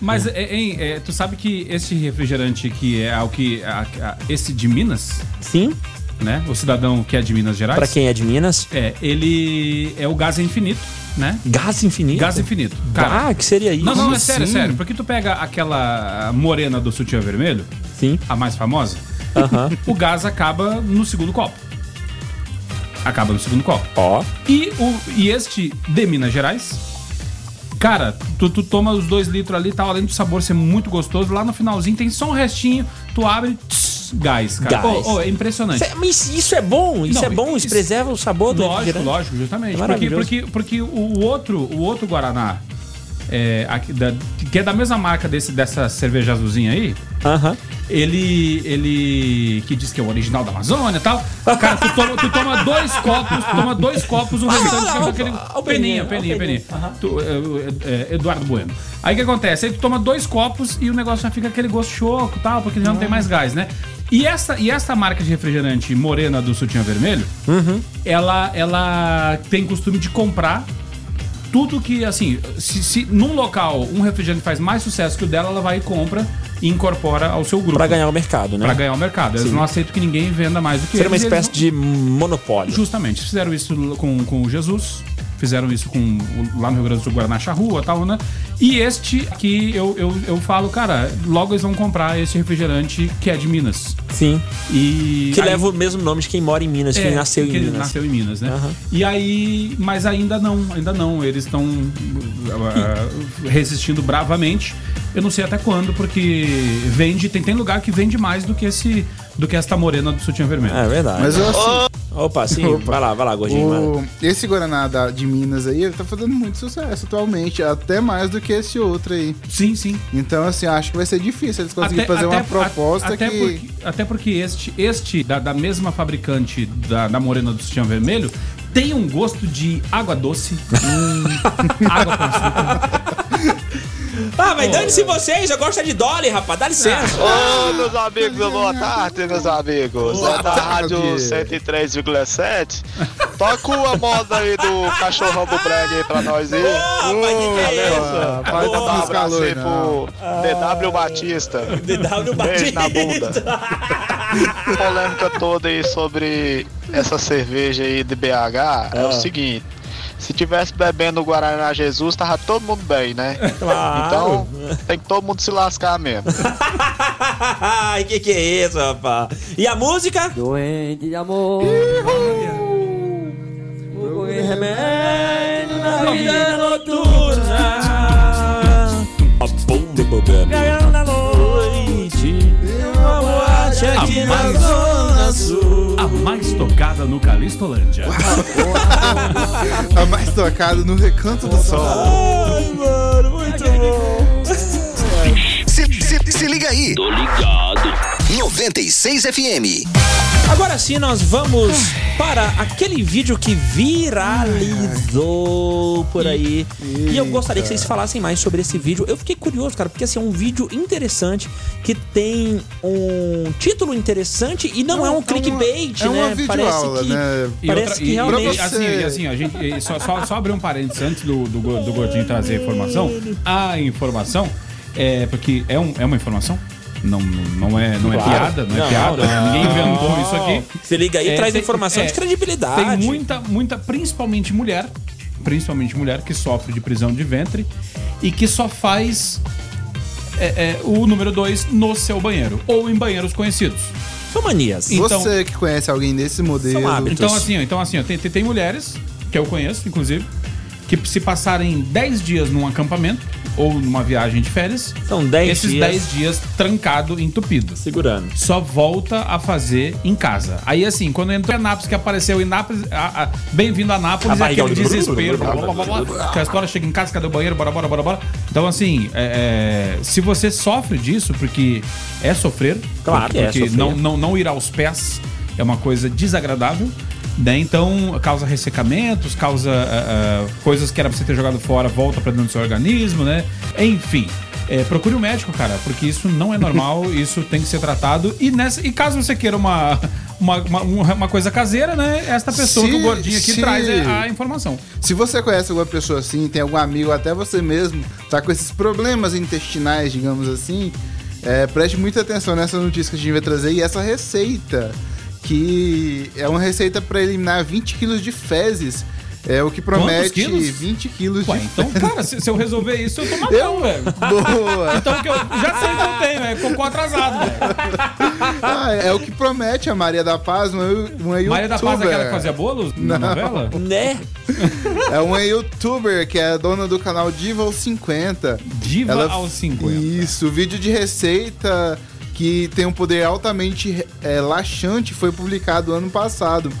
Mas, Mas é, hein, é, tu sabe que esse refrigerante que é o que. a- a- esse de Minas, Sim, né? O cidadão que é de Minas Gerais. pra quem é de Minas. É, ele é o gás infinito, né? Gás infinito. Gás infinito. Cara, Ah, que seria isso? não, não, é sério, é sério. Porque tu pega aquela morena do sutiã vermelho, Sim. a mais famosa, Aham. o gás acaba no segundo copo. Acaba no segundo copo. Ó. E, o, e este de Minas Gerais, cara, tu, tu toma os dois litros ali, tá além do sabor ser muito gostoso, lá no finalzinho tem só um restinho, tu abre, tss, gás, cara. Gás. Ô, ô, é impressionante. Mas isso é bom, isso Não, é bom, isso isso- preserva o sabor do Lógico, lógico, justamente. É porque, porque, porque o outro, o outro Guaraná, é, aqui da- que é da mesma marca desse, dessa cerveja azulzinha aí. Aham. Ele, ele que diz que é o original da Amazônia e tal. Cara, tu toma, tu toma dois copos, tu toma dois copos, um restante ó, aquele ó, peninha, peninha, peninha, ó, peninha. Tu, é, é, é, Eduardo Bueno. Aí o que acontece? Aí tu toma dois copos e o negócio já fica aquele gosto choco e tal, porque já não tem mais gás, né? E essa, e essa marca de refrigerante morena do Sutiã Vermelho, ela, ela tem costume de comprar tudo que, assim, se, se num local um refrigerante faz mais sucesso que o dela, ela vai e compra e incorpora ao seu grupo. Pra ganhar o mercado, né? Pra ganhar o mercado. Eles Sim. não aceitam que ninguém venda mais do que Seria uma eles. e espécie eles de monopólio. Justamente. Fizeram isso com, com o Jesus. Fizeram isso com lá no Rio Grande do Sul, Guaraná Charrua e tal, né? E este aqui, eu, eu, eu falo, cara, logo eles vão comprar esse refrigerante que é de Minas. Sim. E Que aí- leva o mesmo nome de quem mora em Minas, é, quem nasceu em que Minas. nasceu em Minas, né? Aham. E aí, mas ainda não, ainda não. Eles estão uh, resistindo bravamente. Eu não sei até quando, porque vende, tem, tem lugar que vende mais do que esse, do que esta morena do sutiã vermelho. É verdade. Mas eu assim, Opa, sim. Opa. Vai lá, vai lá, gordinho. vai lá. o, esse Guaraná da- de Minas aí, ele tá fazendo muito sucesso atualmente, até mais do que esse outro aí. Sim, sim. Então, assim, acho que vai ser difícil eles conseguirem fazer uma proposta até que. Porque, até porque este, este da, da mesma fabricante da, da morena do sutiã vermelho tem um gosto de água doce. Hum, água com açúcar. Ah, mas dane-se vocês, eu gosto é de Dolly, rapaz, dá licença. Ô, meus amigos, boa tarde, meus amigos. Boa é da tarde. Rádio 103,7. Toca a moda aí do cachorrão do brega aí pra nós aí. Opa, que que é isso? Opa, Manda Faz um abraço aí pro DW Batista. DW Beijo na bunda. Batista. polêmica toda aí sobre essa cerveja aí de BH é Ah. o seguinte. Se tivesse bebendo o Guaraná Jesus, tava todo mundo bem, né? Claro. Então, tem que todo mundo se lascar mesmo. Ai, que que é isso, rapaz? E a música? Doente de amor. Procure remédio na vida noturna. A bomba bobana na noite. Uma boate aqui na Zona Sul. A mais tocada no Calistolândia. A mais tocado no recanto do sol. Ai, mano, muito bom. Se, se, se liga aí. Tô ligado. 96 FM. Agora sim, nós vamos para aquele vídeo que viralizou por aí. E eu gostaria que vocês falassem mais sobre esse vídeo. Eu fiquei curioso, cara, porque assim, é um vídeo interessante que tem um título interessante e não é um clickbait, é uma né? videoaula, né? E Parece outra- que e- realmente. e, assim, e assim, a gente e só, só, só abrir um parênteses antes do, do, do Gordinho trazer a informação. A informação é porque é, um, é uma informação. Não, não, não é, não é Claro. piada, não é Não, piada. não. Ninguém inventou isso aqui. Se liga aí, É, traz tem- informação é, de credibilidade. Tem muita, muita, principalmente mulher, principalmente mulher que sofre de prisão de ventre e que só faz é, é, o número 2 no seu banheiro ou em banheiros conhecidos. São manias. Então- Você que conhece alguém desse modelo. São hábitos. Então assim, então assim, tem, tem mulheres que eu conheço, inclusive, que se passarem 10 dias num acampamento ou numa viagem de férias, São 10 esses dias 10 dias trancado, entupido. segurando. Só volta a fazer em casa. Aí assim, quando entrou em Anápolis, que apareceu em Nápoles, bem-vindo a Nápolis, A é aquele desespero, blá, blá, blá, blá, blá, que a história chega em casa, cadê o banheiro, bora, bora, bora, bora. Então assim, é, é, se você sofre disso, porque é sofrer, Claro que é porque sofrer. não, não, não ir aos pés é uma coisa desagradável, né? Então causa ressecamentos, causa ah, ah, coisas que era pra você ter jogado fora, volta pra dentro do seu organismo, né? Enfim. é, procure um médico, cara, porque isso não é normal, isso tem que ser tratado. E, nessa, e caso você queira uma, uma, uma, uma coisa caseira, né? Esta pessoa Se- que o gordinho aqui se- traz é a informação. Se você conhece alguma pessoa assim, tem algum amigo, até você mesmo, tá com esses problemas intestinais, digamos assim, é, preste muita atenção nessa notícia que a gente vai trazer e essa receita, que é uma receita para eliminar 20 quilos de fezes. É o que promete quilos? 20 quilos Ué, de então, cara, se, se eu resolver isso, eu tô matão, velho. Boa! Então que eu já sei que eu tenho, é cocô atrasado, velho. Ah, é o que promete a Maria da Paz, uma, uma youtuber. Maria da Paz é aquela que fazia bolos na Não. novela? Né? É uma youtuber que é dona do canal Diva aos 50. Diva Ela- aos 50. Isso, vídeo de receita que tem um poder altamente é, laxante foi publicado ano passado.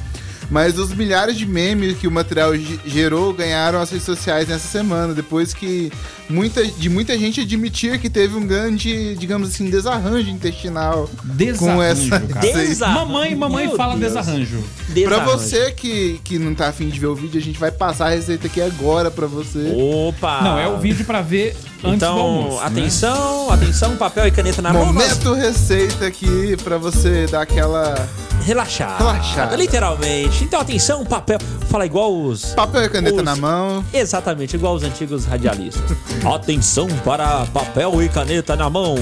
Mas os milhares de memes que o material ge- gerou ganharam as redes sociais nessa semana, depois que muita, de muita gente admitir que teve um grande, digamos assim, desarranjo intestinal com Desarranjo, essa cara. receita. Mamãe, mamãe Meu fala Deus. desarranjo. Pra você que, que não tá afim de ver o vídeo, a gente vai passar a receita aqui agora pra você. Opa! Não, é o vídeo pra ver antes Então, do almoço. né? atenção, atenção, papel e caneta na mão. Momento receita aqui pra você dar aquela. Relaxada. Relaxada. Literalmente. Então, atenção, papel. Fala igual os. Papel e caneta os- na mão. Exatamente, igual os antigos radialistas. atenção para papel e caneta na mão.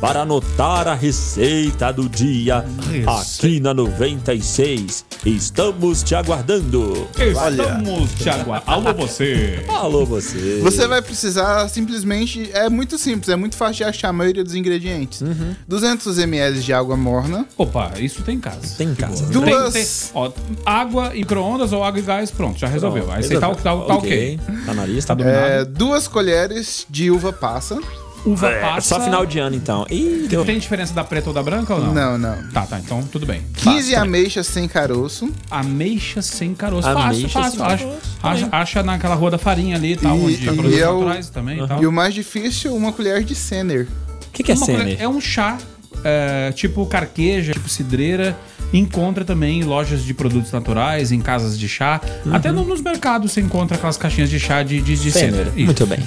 Para anotar a receita do dia aqui na 96. Estamos te aguardando. Estamos, Thiago. Alô, você. Alô, você. Você vai precisar simplesmente. É muito simples, é muito fácil de achar a maioria dos ingredientes: Uhum. 200 ml de água morna, Opa, isso tem em casa. Tem em casa. Tem- Duas- tem- ó, água e micro-ondas ou água e gás, pronto, já resolveu. Aí você tá, tá, tá ok. Tá na lista. Tá dominado. é, duas colheres de uva passa. Uva É, passa. Só final de ano, então. Ih, deu. Tem diferença da preta ou da branca ou não? Não, não. Tá, tá, então tudo bem. 15 ameixas sem caroço. Ameixa sem caroço. Ameixa fácil, fácil. Acha, caroço, acha, acha naquela rua da farinha ali e tal, E- onde e é o- também e tal. E o mais difícil, uma colher de Senner. O que, que é Senner? É um chá, é, tipo carqueja, tipo cidreira. Encontra também em lojas de produtos naturais, em casas de chá. Uhum. Até no- nos mercados você encontra aquelas caixinhas de chá de, de, de. Isso. Muito bem.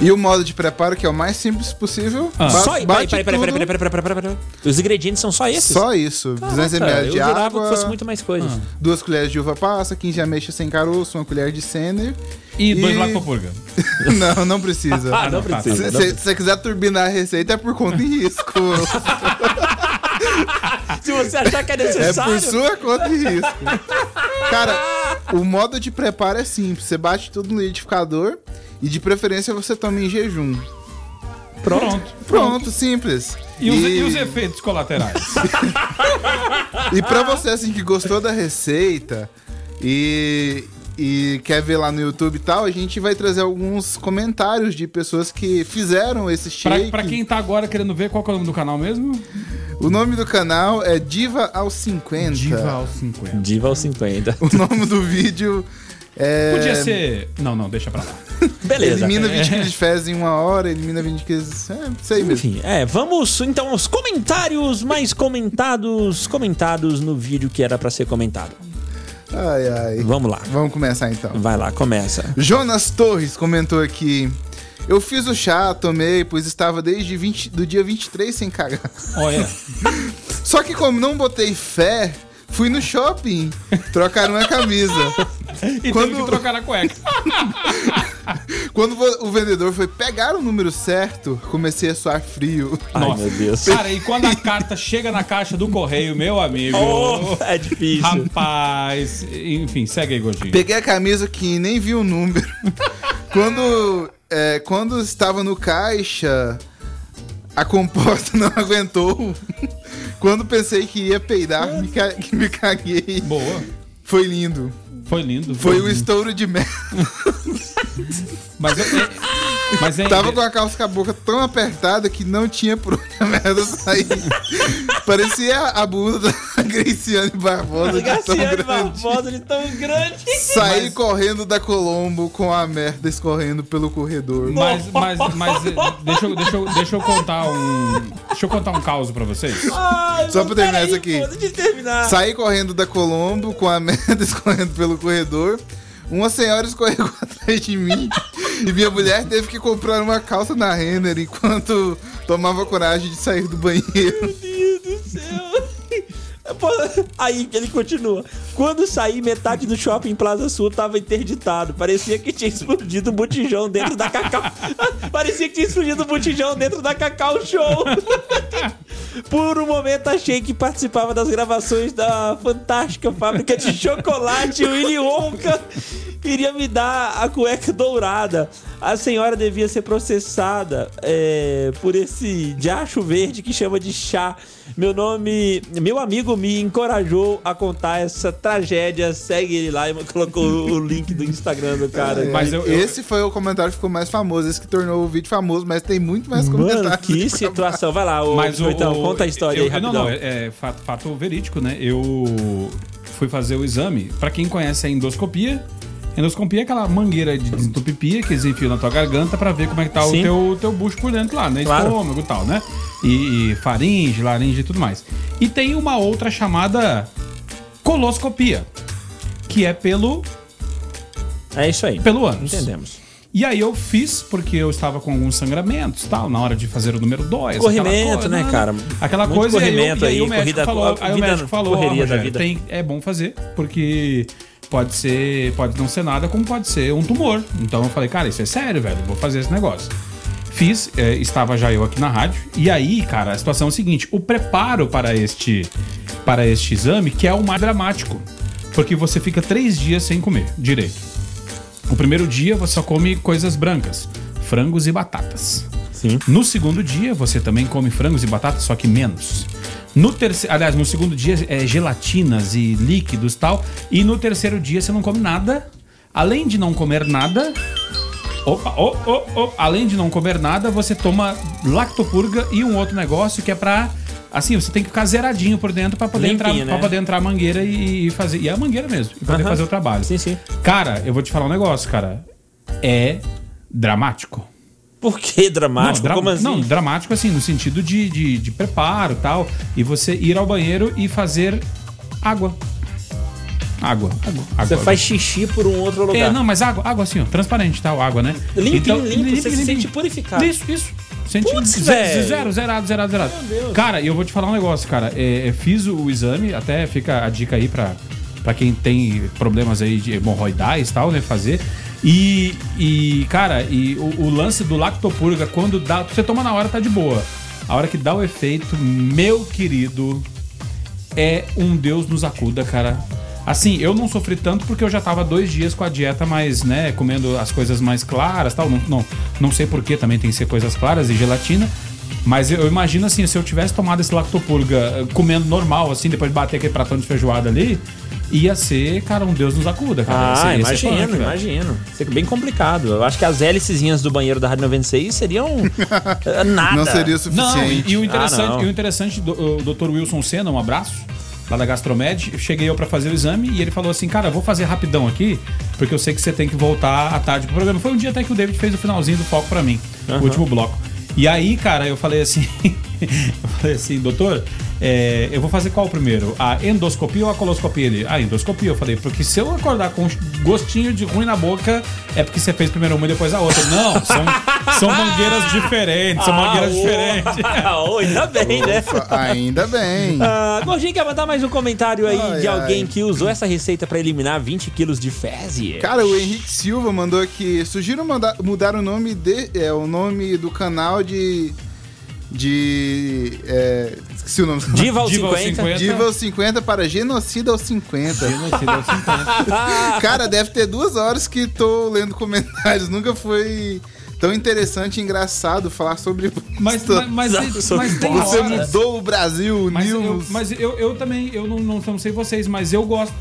E o modo de preparo, que é o mais simples possível. Ah. ba- Só. Peraí, bate peraí, peraí, tudo. peraí, peraí, peraí, peraí, peraí. Os ingredientes são só esses? Só isso. 200 Caraca, ml de eu água. que fosse muito mais coisas. Duas colheres de uva passa, 15 ameixas sem caroço, uma colher de Senner. E dois lactopurga. não, não precisa. Ah, não precisa. Se não se- se você quiser turbinar a receita, é por conta e risco. Se você achar que é é necessário. por sua conta e risco. Cara, o modo de preparo é simples. Você bate tudo no liquidificador e de preferência você toma em jejum. Pronto. Pronto, simples. E, os, e os efeitos colaterais? E pra você assim que gostou da receita e, e quer ver lá no YouTube e tal, a gente vai trazer alguns comentários de pessoas que fizeram esse pra, shake. pra quem tá agora querendo ver, qual que é o nome do canal mesmo? O nome do canal é Diva aos 50. Diva aos 50. Diva aos 50. O nome do vídeo é. Podia ser. Não, não, deixa pra lá. Beleza. Elimina É. 20 quilos de fezes em uma hora, elimina 20 quilos. É, isso aí mesmo. Enfim, é, vamos então aos comentários mais comentados, comentados no vídeo que era pra ser comentado. Ai, ai. Vamos lá. Vamos começar então. Vai lá, começa. Jonas Torres comentou aqui. Eu fiz o chá, tomei, pois estava desde 20, do dia 23 sem cagar. Olha. Só que como não botei fé, fui no shopping trocar uma camisa. E Quando- teve que trocar a cueca. Quando o vendedor foi pegar o número certo, comecei a suar frio. Ai, Nossa. meu Deus. Cara, e quando a carta chega na caixa do correio, meu amigo. Oh, é difícil. Rapaz. Enfim, segue aí, Gordinho. Peguei a camisa que nem vi o número. quando, é, quando estava no caixa, a composta não aguentou. quando pensei que ia peidar, me, ca- me caguei. Boa. Foi lindo. Foi lindo. Foi lindo. o estouro de merda. Mas, é, é- mas é, Tava com a calça com a boca tão apertada que não tinha por onde a merda sair. Parecia a bunda da Graciane Barbosa de tão Graciane grande. Barbosa de tão grande. Saí correndo da Colombo com a merda escorrendo pelo corredor. Mas, mas, mas é, deixa, eu, deixa, eu, deixa eu contar um. Deixa eu contar um caos pra vocês. Ai, Só mas pra terminar isso aqui. pô, Deixa eu terminar. Saí correndo da Colombo com a merda escorrendo pelo corredor. Uma senhora escorregou atrás de mim e minha mulher teve que comprar uma calça na Renner enquanto tomava coragem de sair do banheiro. Meu Deus do céu. Aí ele continua. Quando saí, metade do shopping Plaza Sul tava interditado. Parecia que tinha explodido um botijão dentro da Cacau. Parecia que tinha explodido um botijão dentro da Cacau Show. Por um momento achei que participava das gravações da fantástica fábrica de chocolate Willy Wonka. Iria me dar a cueca dourada. A senhora devia ser processada é, por esse diacho verde que chama de chá. Meu nome. Meu amigo me encorajou a contar essa tragédia. Segue ele lá e colocou o link do Instagram do cara. Mas eu- eu- Esse foi o comentário que ficou mais famoso, esse que tornou o vídeo famoso, mas tem muito mais Mano, comentários. que aqui pra situação. Vai lá, ô, Mas o, Biscoitão, o- conta a história eu, aí, rapidão. Não, não, é, é fato, fato verídico, né? Eu fui fazer o exame. Pra quem conhece a endoscopia, endoscopia é aquela mangueira de desentupipia que eles enfiam na tua garganta pra ver como é que tá o Sim. teu, teu bucho por dentro lá, né? Claro. Estômago e tal, né? E, e faringe, laringe e tudo mais. E tem uma outra chamada coloscopia, que é pelo É isso aí. pelo ânus. Entendemos. E aí eu fiz, porque eu estava com alguns sangramentos tal, na hora de fazer o número 2. Corrimento, né, cara? Aquela Muito coisa, corrimento e aí, aí, o médico corrida- falou, aí o médico falou, da Rogério, vida. tem- é bom fazer, porque pode ser, pode não ser nada, como pode ser um tumor. Então eu falei, cara, isso é sério, velho, vou fazer esse negócio. Fiz, é, estava já eu aqui na rádio, e aí, cara, a situação é o seguinte, o preparo para este, para este exame, que é o mais dramático, porque você fica três dias sem comer direito. O primeiro dia você só come coisas brancas, frangos e batatas. Sim. No segundo dia você também come frangos e batatas, só que menos. No terceiro, aliás, no segundo dia é gelatinas e líquidos e tal, e no terceiro dia você não come nada. Além de não comer nada, opa, oh, oh, oh, além de não comer nada, você toma lactopurga e um outro negócio que é pra assim, você tem que ficar zeradinho por dentro pra poder Limpinho, entrar, né? para poder entrar a mangueira e, e fazer, e é a mangueira mesmo, e poder fazer o trabalho. Sim, sim. Cara, eu vou te falar um negócio, cara. É dramático. Por que dramático? Não, Como assim? não, dramático assim, no sentido de, de, de preparo e tal. E você ir ao banheiro e fazer água. Água, água, água. Você faz xixi por um outro lugar. É, não, mas água, água assim, ó, transparente, tal, água, né? Limpinho, limpo, você se sente purificado. Isso, isso. Sente Putz, ze- velho. zero, zerado, zerado, zerado. Cara, e eu vou te falar um negócio, cara. É, é, fiz o exame, até fica a dica aí pra, pra quem tem problemas aí de hemorroidais e tal, né? Fazer. E, e cara, e o, o lance do lactopurga, quando dá. Você toma na hora, tá de boa. A hora que dá o efeito, meu querido, é um Deus nos acuda, cara. Assim, eu não sofri tanto porque eu já tava dois dias com a dieta mais, né, comendo as coisas mais claras tal. Não, não, não sei porquê também tem que ser coisas claras e gelatina. Mas eu, eu imagino assim, se eu tivesse tomado esse lactopurga eh, comendo normal, assim, depois de bater aquele pratão de feijoada ali, ia ser, cara, um Deus nos acuda, cara. Ah, Ia ser- ia ser imagino, punk, imagino. Isso é bem complicado. Eu acho que as hélicezinhas do banheiro da Rádio 96 seriam eh, nada. Não seria o Não, suficiente. e, o interessante, Ah, não. e o interessante do, o Dr. Wilson Senna, um abraço, lá da Gastromed, cheguei eu pra fazer o exame e ele falou assim, cara, vou fazer rapidão aqui, porque eu sei que você tem que voltar à tarde pro programa. Foi um dia até que o David fez o finalzinho do foco pra mim, Aham. o último bloco. E aí, cara, eu falei assim, eu falei assim, doutor, é, eu vou fazer qual primeiro? A endoscopia ou a coloscopia? Ele, a endoscopia. Eu falei, porque se eu acordar com um gostinho de ruim na boca, é porque você fez primeiro uma e depois a outra. Não, são, são mangueiras diferentes, são Ah, mangueiras diferentes. Oh, ainda bem, né? Ufa, ainda bem. Ah, Gordinho, quer mandar mais um comentário aí Ai, de alguém ai. que usou essa receita pra eliminar 20 quilos de fezes? Cara, o Henrique Silva mandou aqui. Sugiro mandar, mudar o nome de, é, o nome do canal de. De. É, esqueci o nome. Diva aos Diva aos 50. 50. Diva aos 50 para Genocida aos 50. Genocida aos 50. Cara, deve ter duas horas que tô lendo comentários. Nunca foi tão interessante e engraçado falar sobre. Mas, mas, mas, mas, mas tem Você horas. mudou o Brasil, Mas, eu, News. mas eu, eu também, eu não, não, não sei vocês, mas eu gosto.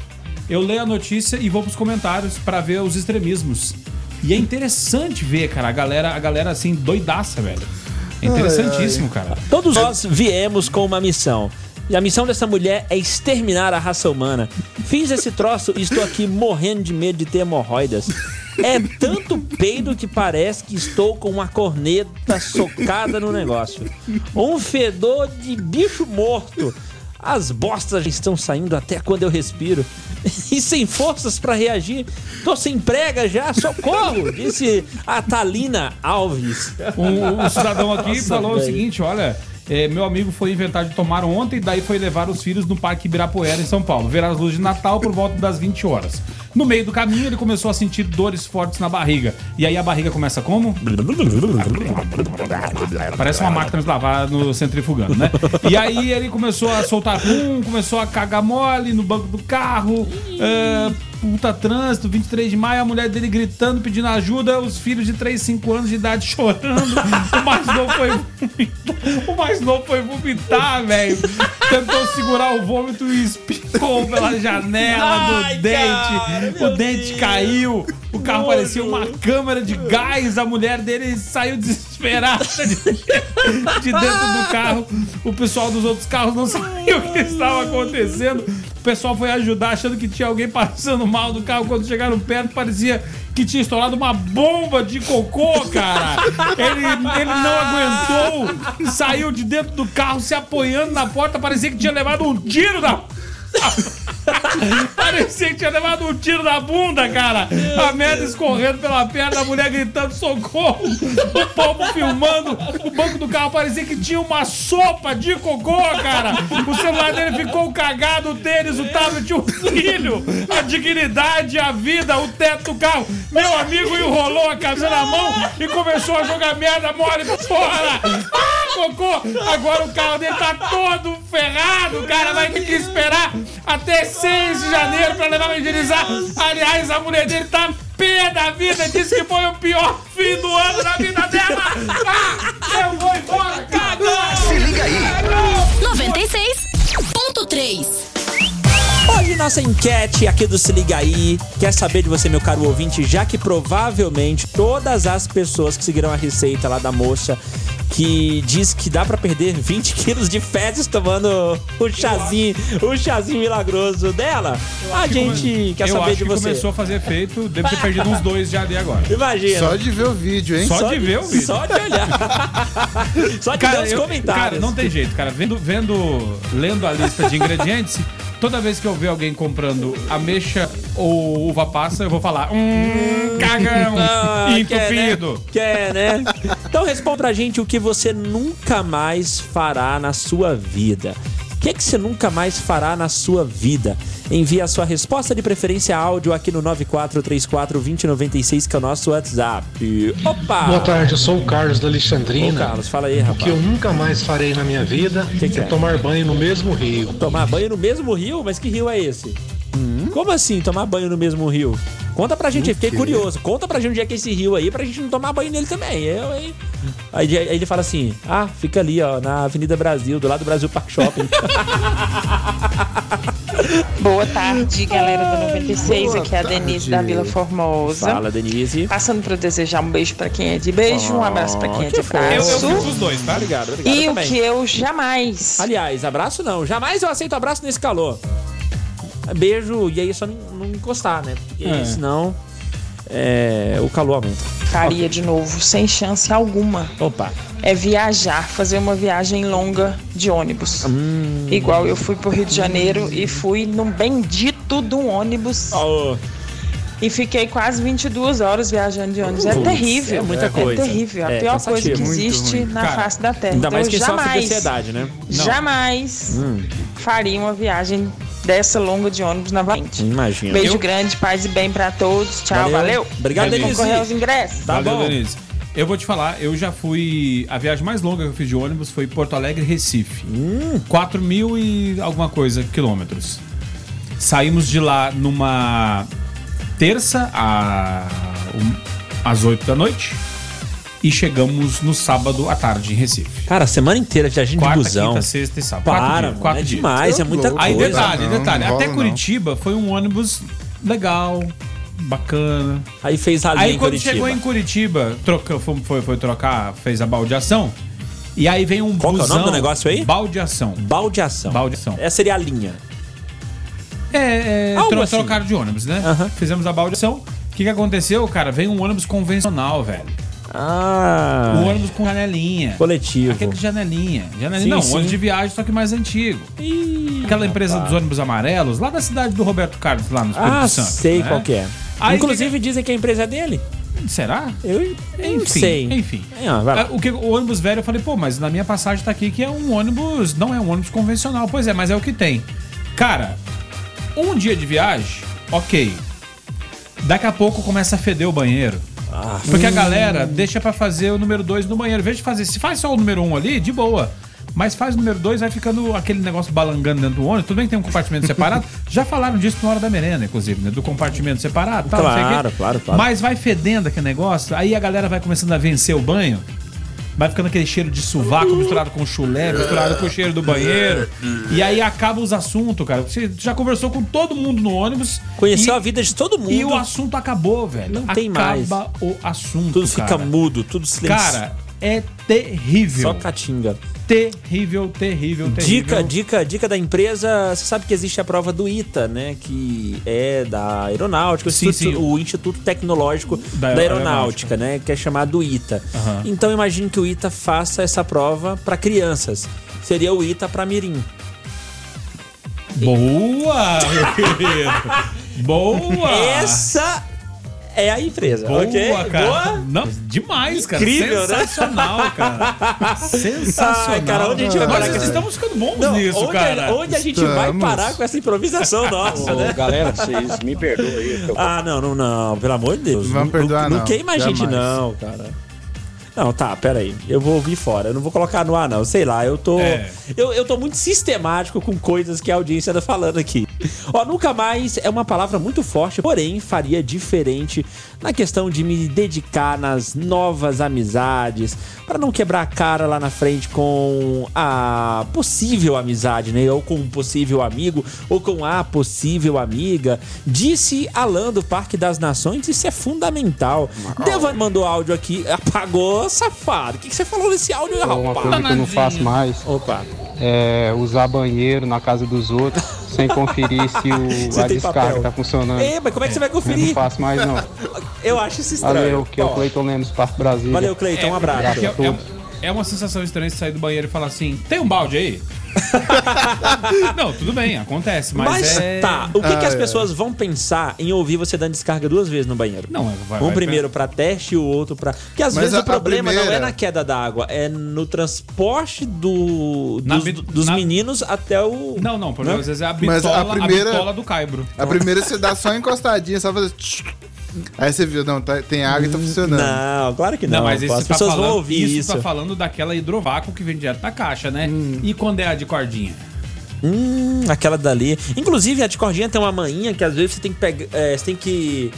Eu leio a notícia e vou pros comentários pra ver os extremismos. E é interessante ver, cara, a galera, a galera assim, doidaça, velho. É interessantíssimo, cara. Todos nós viemos com uma missão. E a missão dessa mulher é exterminar a raça humana. Fiz esse troço e estou aqui morrendo de medo de ter hemorroidas. É tanto peido que parece que estou com uma corneta socada no negócio. Um fedor de bicho morto. As bostas já estão saindo até quando eu respiro. E sem forças pra reagir. Tô sem prega já, socorro! Disse a Talina Alves. Um, cidadão aqui Nossa, falou o velho. seguinte: olha, é, meu amigo foi inventar de tomar ontem, daí foi levar os filhos no Parque Ibirapuera, em São Paulo, ver as luzes de Natal por volta das 20 horas. No meio do caminho, ele começou a sentir dores fortes na barriga. E aí a barriga começa como? Parece uma máquina de lavar no centrifugando, né? E aí ele começou a soltar pum, começou a cagar mole no banco do carro, é, puta trânsito, 23 de maio, a mulher dele gritando, pedindo ajuda, os filhos de 3, 5 anos de idade chorando. O mais novo foi vomitar. O mais novo foi vomitar, velho. Tentou segurar o vômito e espirrou. Arrancou pela janela Ai, do dente. cara, o dente Deus. caiu. O carro Nojo. parecia uma câmera de gás. A mulher dele saiu desesperada de, de dentro do carro. O pessoal dos outros carros não sabia o que estava acontecendo. O pessoal foi ajudar achando que tinha alguém passando mal no carro. Quando chegaram perto, parecia que tinha estourado uma bomba de cocô, cara. Ele, ele não aguentou, saiu de dentro do carro se apoiando na porta. Parecia que tinha levado um tiro na. Parecia que tinha levado um tiro na bunda, cara. A merda escorrendo pela perna, a mulher gritando socorro. O povo filmando. O banco do carro parecia que tinha uma sopa de cocô, cara. O celular dele ficou cagado, o tênis, o tablet, o filho, a dignidade, a vida, o teto do carro. Meu amigo enrolou a camisa na mão e começou a jogar merda mole fora. Ah, cocô. Agora o carro dele tá todo ferrado, cara. Vai ter que esperar até 6 de janeiro pra levar pra higienizar. Aliás, a mulher dele tá pé da vida. Disse que foi o pior fim do ano da vida dela. Ah, eu vou embora, cagou! Se liga aí. 96.3 Hoje nossa enquete aqui do Se Liga Aí quer saber de você, meu caro ouvinte, já que provavelmente todas as pessoas que seguiram a receita lá da moça que diz que dá pra perder 20 quilos de fezes tomando o chazinho, o chazinho milagroso dela, a gente quer eu saber acho de que você. começou a fazer efeito, deve ter perdido uns dois já ali agora. Imagina. Só de ver o vídeo, hein? Só, de ver o vídeo. Só de olhar. só de ver os eu- comentários. cara, não tem jeito, cara. Vendo, vendo, lendo a lista de ingredientes, toda vez que eu ver alguém comprando ameixa ou uva passa, eu vou falar, hum, cagão, Ah, entupido. Quer, né? Quer, né? Então responda pra gente o que você nunca mais fará na sua vida. O que, é que você nunca mais fará na sua vida? Envie a sua resposta de preferência áudio aqui no 9434-2096, que é o nosso WhatsApp. Opa! Boa tarde, eu sou o Carlos da Ô, Alexandrina. Carlos, fala aí, O rapaz. que eu nunca mais farei na minha vida Que que é, é? tomar banho no mesmo rio. Tomar banho no mesmo rio? Mas que rio é esse? Como assim, tomar banho no mesmo rio? Conta pra gente, eu fiquei curioso. Conta pra gente onde é que é esse rio aí, pra gente não tomar banho nele também. Eu, hein? Aí, aí ele fala assim: ah, fica ali, ó, na Avenida Brasil, do lado do Brasil Park Shopping. Boa tarde, galera do 96. Boa Aqui é a Denise da. Vila Formosa. Fala, Denise. Passando para desejar um beijo para quem é de beijo, um abraço para quem é de fofo. Eu, eu os dois, tá? Obrigado, obrigado. E eu o também. que eu jamais. Aliás, abraço não. Jamais eu aceito abraço nesse calor. Beijo, e aí só não, não encostar, né? Porque É. senão é, o calor aumenta. faria de novo, sem chance alguma, Opa. é viajar, fazer uma viagem longa de ônibus. Hum. Igual eu fui pro Rio de Janeiro e fui num bendito de um ônibus Ó, e fiquei quase 22 horas viajando de ônibus. É terrível. é muita coisa. É terrível. A É pior cansativo. coisa que existe ruim. na Cara, face da Terra. ainda Então, mais eu quem sofre de jamais, ansiedade, né? jamais faria uma viagem dessa longa de ônibus novamente. Imagina. Beijo Eu- grande, paz e bem pra todos. Tchau, valeu. Obrigado, Beleza. Denise. Concorrer aos ingressos. Tá Valeu, bom. Denise. Eu vou te falar, eu já fui. A viagem mais longa que eu fiz de ônibus foi Porto Alegre Recife. Hum. 4 mil e alguma coisa quilômetros. Saímos de lá numa terça a, um- às 8 da noite e chegamos no sábado à tarde em Recife. Cara, a semana inteira viajando de Quarta, busão. quinta, sexta e sábado. Para, quatro mano, dias, quatro é dias. demais, é muita louco. Aí coisa. detalhe, Não, detalhe. não Até rola, Curitiba foi um ônibus legal, bacana. Aí fez ralinha Aí quando Curitiba. chegou em Curitiba, troca, foi, foi, foi trocar, fez a baldeação. E aí vem um Qual que é o busão. nome do negócio aí? Baldeação. Baldeação. Baldeação. Essa seria a linha. É, é Algo tro, assim. trocaram de ônibus, né? Fizemos a baldeação. O que, que aconteceu, cara? Veio um ônibus convencional, velho. Ah. O ônibus com janelinha. Coletivo. Aquele de janelinha. janelinha Sim, não, sim. ônibus de viagem, só que mais antigo. Ih, Aquela empresa rapaz. dos ônibus amarelos, lá da cidade do Roberto Carlos, lá no Espírito Ah, Santo. sei né? qual que é. Aí Inclusive dizem que a empresa é dele. Será? Eu não Enfim, sei. enfim. Ah, O, que, o ônibus velho, eu falei, pô, mas na minha passagem tá aqui que é um ônibus. Não é um ônibus convencional. Pois é, mas é o que tem. Cara, um dia de viagem, ok. Daqui a pouco começa a feder o banheiro. Ah, Porque a galera deixa pra fazer o número 2 no banheiro. Em vez de fazer, se faz só o número 1 um ali, de boa. Mas faz o número 2, vai ficando aquele negócio balangando dentro do ônibus. Tudo bem que tem um compartimento separado. Já falaram disso na hora da merenda, inclusive, né? Do compartimento separado. Tal, não sei o quê. Claro, claro, claro. Mas vai fedendo aquele negócio, aí a galera vai começando a vencer o banho. Vai ficando aquele cheiro de sovaco misturado com chulé, misturado com o cheiro do banheiro. E aí acaba os assuntos, cara. Você já conversou com todo mundo no ônibus. Conheceu e- a vida de todo mundo. E o assunto acabou, velho. Não tem mais. Acaba o assunto. Tudo fica cara. mudo, tudo silêncio. Cara, é terrível. Só catinga. Terrível, terrível, terrível. Dica, dica, dica da empresa. Você sabe que existe a prova do ITA, né? Que é da aeronáutica, o, Sim, Instituto, sim. o Instituto Tecnológico da, Da Aeronáutica, né? Que é chamado ITA. Aham. Então imagine que o ITA faça essa prova para crianças. Seria o ITA para Mirim. Boa, meu querido. Boa. Essa é a empresa, Boa, ok? cara. Boa? Não, demais, cara. Incrível, né? Sensacional, cara. Sensacional. Ai, cara, onde a gente vai parar Nós com essa- estamos ficando bons Não, nisso, onde, cara. A, onde a gente vai Estamos. parar com essa improvisação nossa, Ô, né? galera, vocês me perdoem aí. eu- Ah, não, não, não, pelo amor de Deus. Não vamos perdoar, não. não. queima a gente, não, cara. Não, tá, pera aí. Eu vou ouvir fora. Eu não vou colocar no ar, não. Sei lá, eu tô. É. Eu, eu tô muito sistemático com coisas que a audiência anda falando aqui. Ó, nunca mais é uma palavra muito forte, porém faria diferente na questão de me dedicar nas novas amizades, para não quebrar a cara lá na frente com a possível amizade, né? Ou com um possível amigo, ou com a possível amiga. Disse Alan do Parque das Nações, isso é fundamental. Devan mandou áudio aqui, apagou, safado. O que, que você falou nesse áudio, Uma rapaz? coisa que eu não faço mais Opa. é usar banheiro na casa dos outros sem conferir se o, Você a tem descarga papel. tá funcionando. É, mas como é que você vai Eu não conferir? faço mais, não. Eu acho isso estranho. Valeu, que é o Cleiton Lemos, Parque Brasília. Valeu, Cleiton, um abraço. É, Abraço a é- todos. É uma sensação estranha você sair do banheiro e falar assim: tem um balde aí? não, tudo bem, acontece, mas, Mas, é. tá, o que, que Ah, as é. pessoas vão pensar em ouvir você dando descarga duas vezes no banheiro? Não, é- vai, um vai- primeiro pra teste e o outro pra. Porque às Mas vezes a- o problema a não é primeira- na queda d'água, é no transporte do, Na dos, na- meninos até o. Não, não, porque Não? às vezes é a Mas a bitola, a primeira- bitola do caibro. A primeira você dá só uma encostadinha, só fazer. Aí você viu, não, tá- tem água e tá funcionando. Não, claro que não. Não, mas isso as tá pessoas falando, vão ouvir isso, isso. tá falando daquela hidrovácuo que vem direto da caixa, né? E quando é a de cordinha? Hum, aquela dali. Inclusive, a de cordinha tem uma manhinha que às vezes você tem que pegar. é, você tem que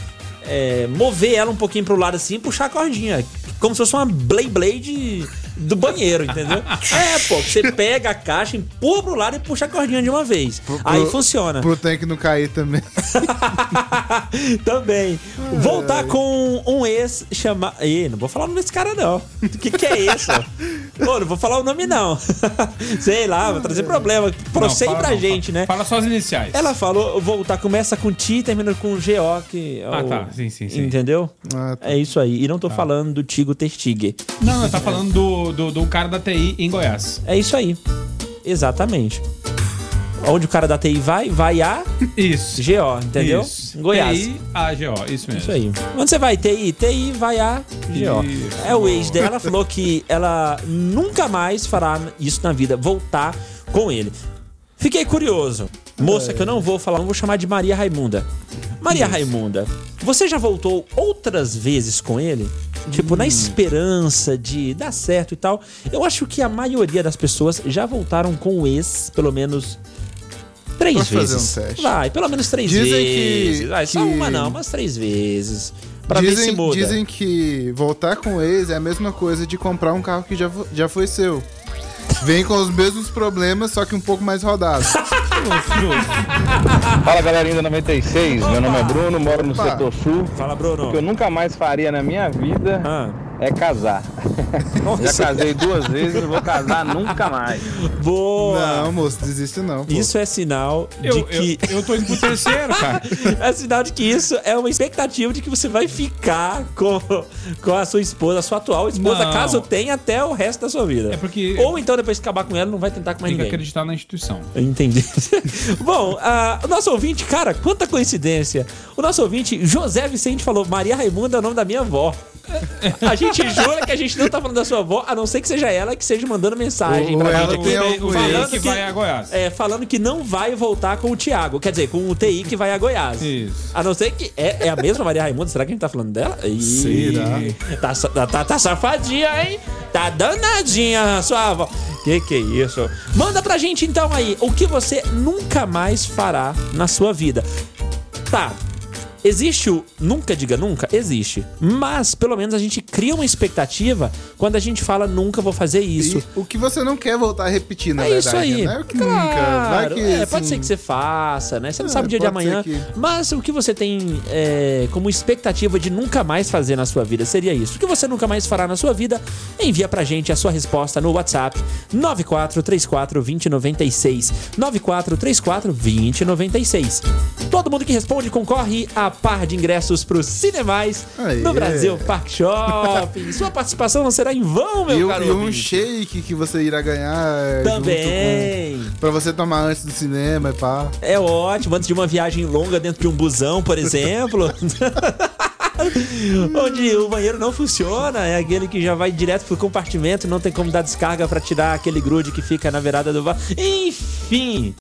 é, mover ela um pouquinho pro lado assim e puxar a cordinha. Como se fosse uma Blade Blade do banheiro, entendeu? é, pô, você pega a caixa, empurra pro lado e puxa a cordinha de uma vez. Aí Pro- funciona. Pro tanque não cair também. Também. Voltar com um ex chamado. Ih, não vou falar o nome desse cara, não. O que, que é isso? Ô, não vou falar o nome, não. Sei lá, vou trazer problema. Procei pra não, gente, fala- né? Fala só as iniciais. Ela falou, voltar, começa com Ti e termina com GO, que é Ah, o- tá. Sim, sim, sim. Entendeu? Ah, tá. É isso aí. E não tô falando do Tigo Testigue. Não, não, tá falando do, do, do cara da TI em Goiás. É isso aí. Exatamente. Onde o cara da TI vai, vai a Isso. GO, entendeu? Isso. Goiás. TI, a GO, isso mesmo. Isso aí. Onde você vai? TI? TI vai a GO. Isso. É o ex dela, falou que ela nunca mais fará isso na vida, voltar com ele. Fiquei curioso. Moça, que eu não vou falar, não vou chamar de Maria Raimunda. Maria Raimunda, você já voltou outras vezes com ele? Tipo, Hum. na esperança de dar certo e tal. Eu acho que a maioria das pessoas já voltaram com o ex, pelo menos três fazer vezes. um teste. Vai, pelo menos três Dizem vezes. que- Vai, só que- uma não, mas três vezes. Pra ver se Dizem, muda. dizem que voltar com o ex é a mesma coisa de comprar um carro que já, já foi seu. Vem com os mesmos problemas, só que um pouco mais rodado. Fala galerinha da 96, meu nome é Bruno, moro no Opa. setor sul. Fala, Bruno. O que eu nunca mais faria na minha vida Ah. É casar. Já casei duas vezes, não vou casar nunca mais. Boa! Não, moço, desiste não. Pô. Isso é sinal de Eu, que. eu, eu tô indo pro terceiro, cara. é sinal de que isso é uma expectativa de que você vai ficar com, com a sua esposa, a sua atual esposa, Não. caso tenha até o resto da sua vida. É porque Ou então, depois que acabar com ela, não vai tentar com mais tem que ninguém. acreditar na instituição. Entendi. Bom, ah, o nosso ouvinte, cara, quanta coincidência. O nosso ouvinte, José Vicente, falou: Maria Raimunda é o nome da minha avó. A gente jura que a gente não tá falando da sua avó, a não ser que seja ela que esteja mandando mensagem Ou pra ela gente tem aqui, algum falando que vai a Goiás. É, falando que não vai voltar com o Thiago. Quer dizer, com o TI que vai a Goiás. Isso. A não ser que. É, é a mesma Maria Raimunda? Será que a gente tá falando dela? Ih, Será? Tá, sa- tá, tá safadinha, hein? Tá danadinha a sua avó. Que que é isso? Manda pra gente então aí o que você nunca mais fará na sua vida. Tá. Existe o nunca diga nunca? Existe. Mas, pelo menos, a gente cria uma expectativa quando a gente fala nunca vou fazer isso. E o que você não quer voltar a repetir, na é verdade. isso aí. Né? O que claro. nunca. Vai que, é, pode assim, ser que você faça, né? Você não É, sabe o dia de pode amanhã. que- Mas o que você tem é, como expectativa de nunca mais fazer na sua vida seria isso. O que você nunca mais fará na sua vida? Envia pra gente a sua resposta no WhatsApp 9434 2096. 9434 2096. Todo mundo que responde concorre a par de ingressos pro Cinemais Aê. no Brasil Park Shopping. Sua participação não será em vão, meu E, caro e um ouvinte. shake que você irá ganhar. Também. pra você tomar antes do cinema e pá. É ótimo, antes de uma viagem longa dentro de um busão, por exemplo. Onde o banheiro não funciona, é aquele que já vai direto pro compartimento, não tem como dar descarga pra tirar aquele grude que fica na virada do bar. Enfim.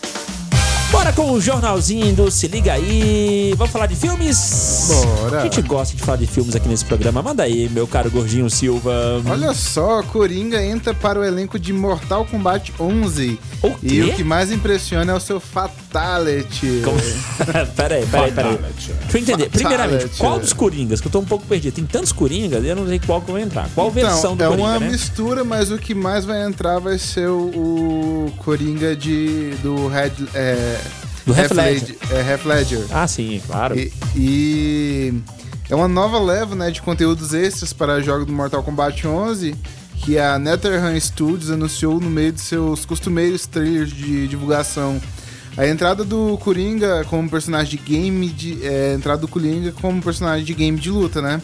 Bora com o jornalzinho do Se Liga Aí. Vamos falar de filmes? Bora. A gente gosta de falar de filmes aqui nesse programa. Manda aí, meu caro Gordinho Silva. Olha só, Coringa entra para o elenco de Mortal Kombat 11. O E quê? o que mais impressiona é o seu Fatality. Como... peraí, peraí, peraí. Deixa eu entender. Primeiramente, Fatality. qual dos Coringas? Que eu tô um pouco perdido. Tem tantos Coringas, eu não sei qual que eu vou entrar. Qual versão do é Coringa, uma né? mistura, mas o que mais vai entrar vai ser o, o Coringa de, do Red, é, Do Heath Ledger. é, Heath Ledger. Ah, sim, claro. E, e é uma nova leva né, de conteúdos extras para jogos do Mortal Kombat 11 que a NetherRealm Studios anunciou no meio de seus costumeiros trailers de divulgação. A entrada do Coringa como personagem de game de, é, a entrada do Coringa como personagem de game de luta, né?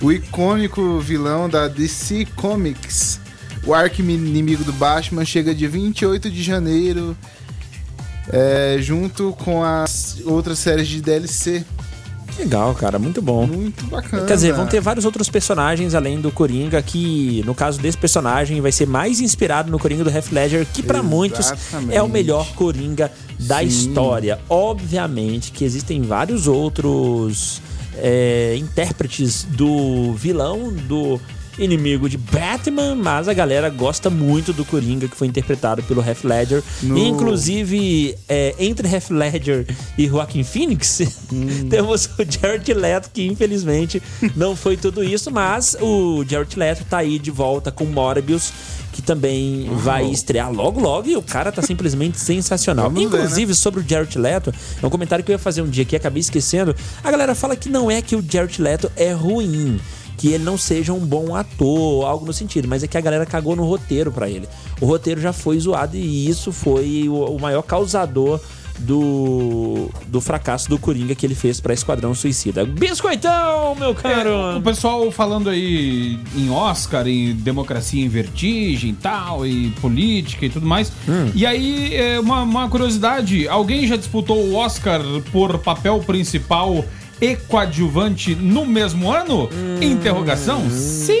O icônico vilão da DC Comics, o arqui-inimigo do Batman, chega dia 28 de janeiro é, junto com as outras séries de DLC. Legal, cara, muito bom. Muito bacana. Quer dizer, vão ter vários outros personagens além do Coringa, que no caso desse personagem vai ser mais inspirado no Coringa do Heath Ledger, que pra muitos é o melhor Coringa da Sim. história. Obviamente que existem vários outros é, intérpretes do vilão, do inimigo de Batman, mas a galera gosta muito do Coringa que foi interpretado pelo Heath Ledger. No- Inclusive, é, entre Heath Ledger e Joaquin Phoenix, temos o Jared Leto, que infelizmente não foi tudo isso, mas o Jared Leto tá aí de volta com Morbius, que também vai estrear logo logo e o cara tá simplesmente sensacional. Vamos ver, Inclusive, sobre o Jared Leto, é um comentário que eu ia fazer um dia que acabei esquecendo. A galera fala que não é que o Jared Leto é ruim. Que ele não seja um bom ator, algo no sentido, mas é que a galera cagou no roteiro pra ele. O roteiro já foi zoado e isso foi o, maior causador do, do fracasso do Coringa que ele fez pra Esquadrão Suicida. Biscoitão, meu caro! É, o pessoal falando aí em Oscar, em democracia em vertigem e tal, e política e tudo mais. E aí, é, uma, uma curiosidade: alguém já disputou o Oscar por papel principal e coadjuvante no mesmo ano? Interrogação? Sim!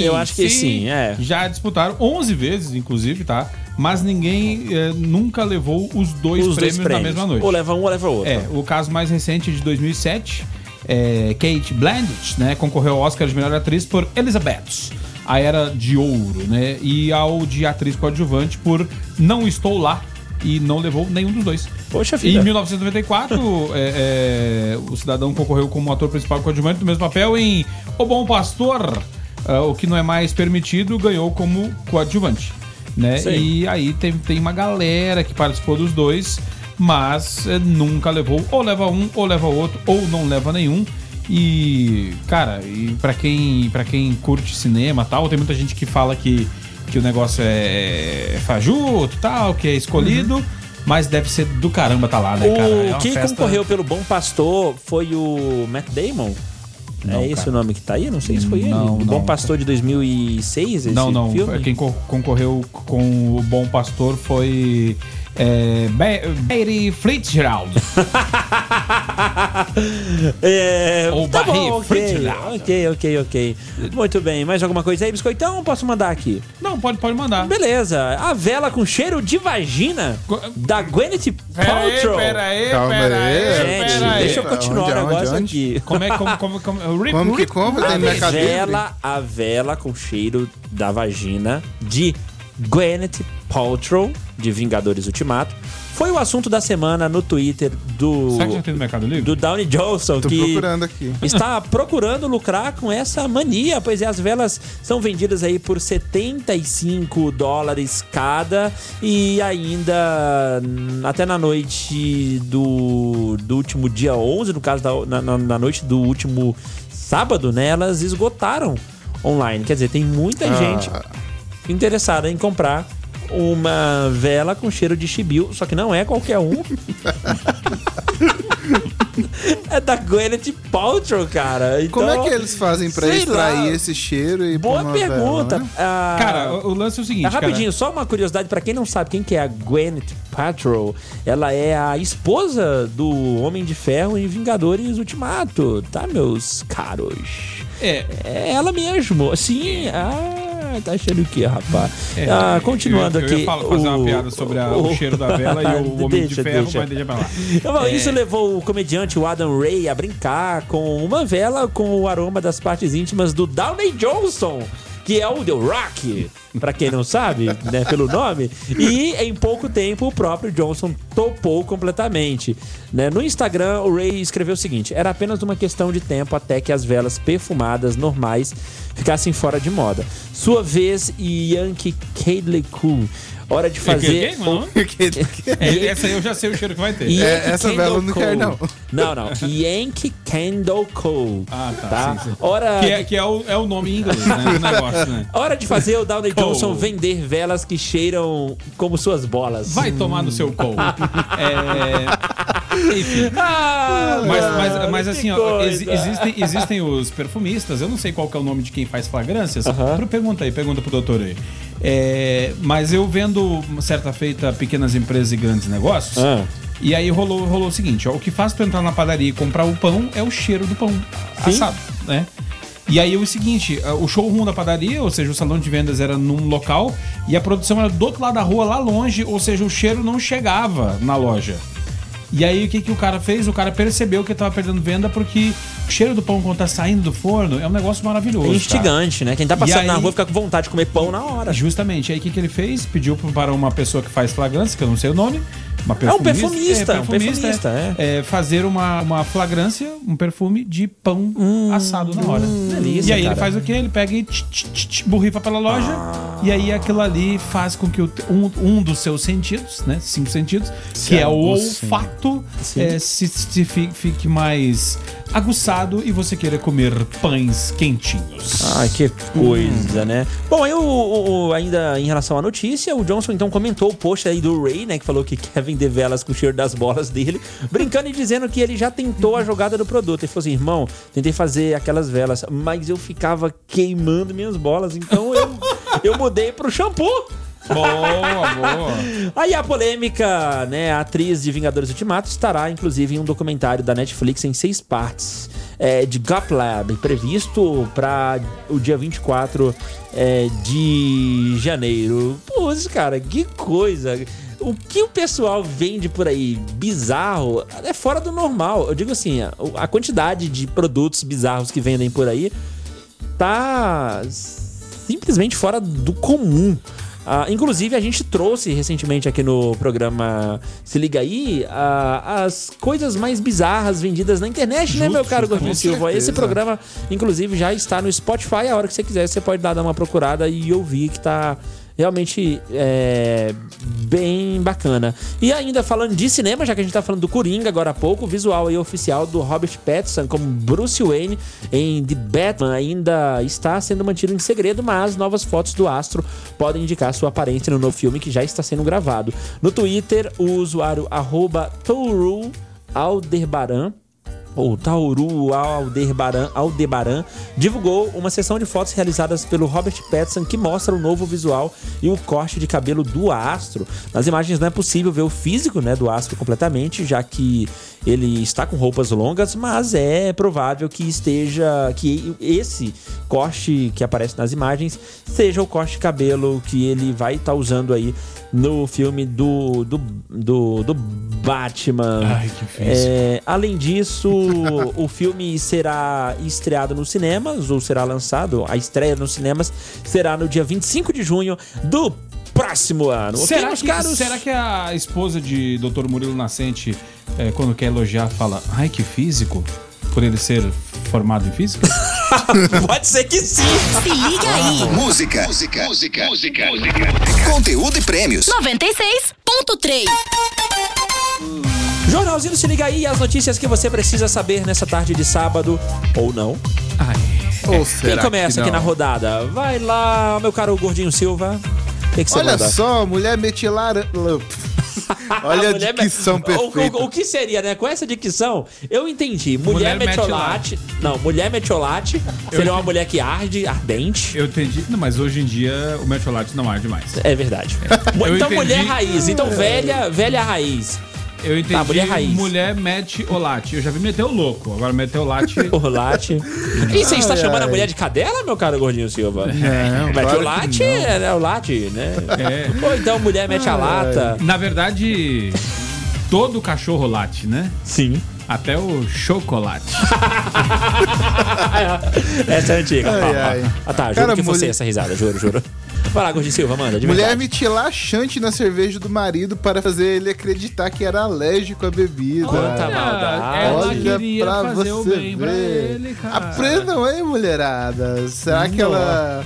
Eu acho que sim, é. Já disputaram 11 vezes, inclusive, tá? Mas ninguém é, nunca levou os dois, Os dois prêmios, na prêmios. mesma noite. Ou leva um ou leva outro. É, o caso mais recente de 2007, é, Kate Blanchett, né, concorreu ao Oscar de melhor atriz por Elizabeth, a Era de Ouro, né, e ao de atriz coadjuvante por Não Estou Lá e não levou nenhum dos dois. Poxa Em vida. 1994, é, é, o cidadão concorreu como ator principal coadjuvante do mesmo papel em O Bom Pastor, ah, o que não é mais permitido, ganhou como coadjuvante. Né? Sim. E aí tem, tem uma galera que participou dos dois, mas eh, nunca levou, ou leva um, ou leva outro, ou não leva nenhum. E, cara, e para quem, pra quem curte cinema e tal, tem muita gente que fala que, que o negócio é, é fajuto e tal, que é escolhido, mas deve ser do caramba tá lá, né, cara? É Uhum. O uma que festa- concorreu pelo Bom Pastor foi o Matt Damon. Não, é esse cara. o nome que tá aí? Não sei se foi ele. Não, o Bom não. Pastor de 2006, esse Não, não. filme? Quem co- concorreu com o Bom Pastor foi é, Ba- Barry Fitzgerald. É, Ou tá Barry bom, ok, Fitzgerald. ok, ok, ok. Muito bem, mais alguma coisa aí, Biscoitão? Posso mandar aqui? Não, pode, pode mandar. Beleza, a vela com cheiro de vagina da Gwyneth Peraí, Paltrow. peraí, Calma peraí. aí. Gente, peraí. deixa eu continuar Onde, o onde, negócio onde? aqui. Como é como, como, como, Rip, Como que compra? A vela, a vela com cheiro da vagina de Gwyneth Paltrow, de Vingadores Ultimato, foi o assunto da semana no Twitter do, Será que já tem no Mercado Livre? do Downey Johnson, Tô que procurando aqui. está procurando lucrar com essa mania, pois é, as velas são vendidas aí por 75 dólares cada e ainda até na noite do, do último dia 11, no caso da na, na- na noite do último sábado, né, elas esgotaram online. Quer dizer, tem muita Ah. gente interessada em comprar uma vela com cheiro de chibio, só que não é qualquer um. é da Gwyneth Paltrow, cara. Então, Como é que eles fazem pra extrair lá. esse cheiro e Boa pergunta. vela, né? Ah, Cara, o, o lance é o seguinte, é rapidinho, cara. só uma curiosidade pra quem não sabe quem que é a Gwyneth Paltrow. Ela é a esposa do Homem de Ferro em Vingadores Ultimato, tá, meus caros? É. É ela mesmo. Sim, ah, tá achando o quê, rapaz? É, ah, continuando eu, eu aqui. ia falar- fazer uma o- piada sobre a- o, cheiro da vela e o Homem Deixa, de Ferro, deixa. mas deixa pra lá. Então, É. Isso levou o comediante o Adam Ray a brincar com uma vela com o aroma das partes íntimas do Downey Johnson, que é o The Rock, pra quem não sabe, né, pelo nome. E em pouco tempo o próprio Johnson topou completamente. né? No Instagram, o Ray escreveu o seguinte: era apenas uma questão de tempo até que as velas perfumadas normais ficassem fora de moda. Sua vez, Yankee Cadley Cool. Hora de fazer. É, essa aí eu já sei o cheiro que vai ter. Yankee Candle não quero, não. Não, não. Yankee Candle Co. Ah, tá. tá? sim, sim. Hora, Que, é, que é, o, é o nome em inglês, né? Do negócio, né? hora de fazer o Downey. Johnson vender velas que cheiram como suas bolas. Vai tomar no seu colo. É, enfim. Ah, Mas, mas, mas assim, ó, exi- existem, existem os perfumistas, eu não sei qual que é o nome de quem faz flagrâncias. Pergunta aí, pergunta pro doutor aí. É, mas eu vendo certa feita pequenas empresas e grandes negócios. Ah. E aí rolou, rolou o seguinte: ó, o que faz tu entrar na padaria e comprar o pão é o cheiro do pão assado, né? E aí o seguinte, ah, o showroom da padaria, ou seja, o salão de vendas era num local e a produção era do outro lado da rua, lá longe, ou seja, o cheiro não chegava na loja. E aí o que, que o cara fez? O cara percebeu que tava perdendo venda porque o cheiro do pão quando tá saindo do forno é um negócio maravilhoso. É instigante, né? Quem tá passando E na aí- rua fica com vontade de comer pão na hora. Justamente. Aí o que, que ele fez? Pediu para uma pessoa que faz flagrância, que eu não sei o nome. Uma É um perfumista, um perfumista, é. fazer uma, uma flagrância, um perfume de pão assado na hora. delícia, e aí ele cara. faz o quê? Ele pega e tch, tch, tch, borrifa pela loja. E aí aquilo ali faz com que o um, um dos seus sentidos, né? Cinco sentidos, que é o olfato, é, se, se fi- fique mais aguçado e você queira comer pães quentinhos. Ai, que coisa, né? Bom, aí o, o- ainda em relação à notícia, o Johnson então comentou o post aí do Ray, né? Que falou que quer vender velas com o cheiro das bolas dele, brincando e dizendo que ele já tentou a jogada do produto. Ele falou assim, irmão, tentei fazer aquelas velas, mas eu ficava queimando minhas bolas, então eu, eu mudei pro shampoo. Boa, boa. Aí a polêmica, né? A atriz de Vingadores Ultimato estará, inclusive, em um documentário da Netflix em seis partes é, de GopLab, previsto para o dia 24 é, de janeiro. Pô, cara, que coisa. O que o pessoal vende por aí bizarro é fora do normal. Eu digo assim, a, a quantidade de produtos bizarros que vendem por aí tá simplesmente fora do comum. Ah, inclusive, a gente trouxe recentemente aqui no programa Se Liga Aí ah, as coisas mais bizarras vendidas na internet, né, Justo, meu caro Gordinho Silva? Esse programa, inclusive, já está no Spotify. A hora que você quiser, você pode dar dar uma procurada e ouvir que tá realmente é, bem bacana. E ainda falando de cinema, já que a gente tá falando do Coringa agora há pouco, o visual aí oficial do Robert Pattinson como Bruce Wayne em The Batman ainda está sendo mantido em segredo, mas novas fotos do astro podem indicar sua aparência no novo filme que já está sendo gravado. No Twitter, o usuário arroba Alderbaran ou Tauru Aldebaran, Aldebaran divulgou uma sessão de fotos realizadas pelo Robert Pattinson que mostra o novo visual e o corte de cabelo do astro. Nas imagens não é possível ver o físico né, do astro completamente, já que ele está com roupas longas, mas é provável que esteja que esse corte que aparece nas imagens seja o corte de cabelo que ele vai estar usando aí no filme do, do, do, do Batman. Ai, que difícil. É, além disso, o filme será estreado nos cinemas, ou será lançado, a estreia nos cinemas será no dia 25 de junho do próximo ano. Será meus que, caros? será que a esposa de Dr. Murilo Nascente, é, quando quer elogiar, fala ai que físico? Por ele ser formado em física? Pode ser que sim. Se liga aí. Música. Música. Música. Música. Conteúdo e prêmios. 96.3. Jornalzinho Se Liga aí as notícias que você precisa saber nessa tarde de sábado, ou não. Ou Quem começa que aqui na rodada? Vai lá, meu caro Gordinho Silva. O que, que você Olha manda? só, mulher metilara. Olha a Mulher dicção O- perfeita. O, o que seria, né? Com essa dicção, eu entendi. Mulher, Mulher metiolate. Não, mulher metiolate seria uma mulher que arde, ardente. Eu entendi. Não, mas hoje em dia o metiolate não arde mais. É verdade. Eu então, entendi. mulher raiz. Então, velha, velha raiz. Eu entendi. Tá, mulher raiz. Mulher mete o late. Eu já vi meter o louco. Agora meter o late. O late. E você está Ai, chamando a ai. mulher de cadela, meu caro Gordinho Silva? Não, Mete claro o não. é né, o late, né? É. Ou então mulher mete a lata. Na verdade, todo cachorro late, né? Sim. Até o chocolate. Essa é antiga. Ai, ai. Ah, tá, juro Cara, que você mulher- essa risada, juro, juro. Lá, Gordinho Silva, manda, de Mulher verdade. metilar chante na cerveja do marido para fazer ele acreditar que era alérgico à bebida. Quanta maldade. Ela Olha queria pra fazer o você bem pra ver. ele, cara. Aprendam aí, mulherada. Será que ela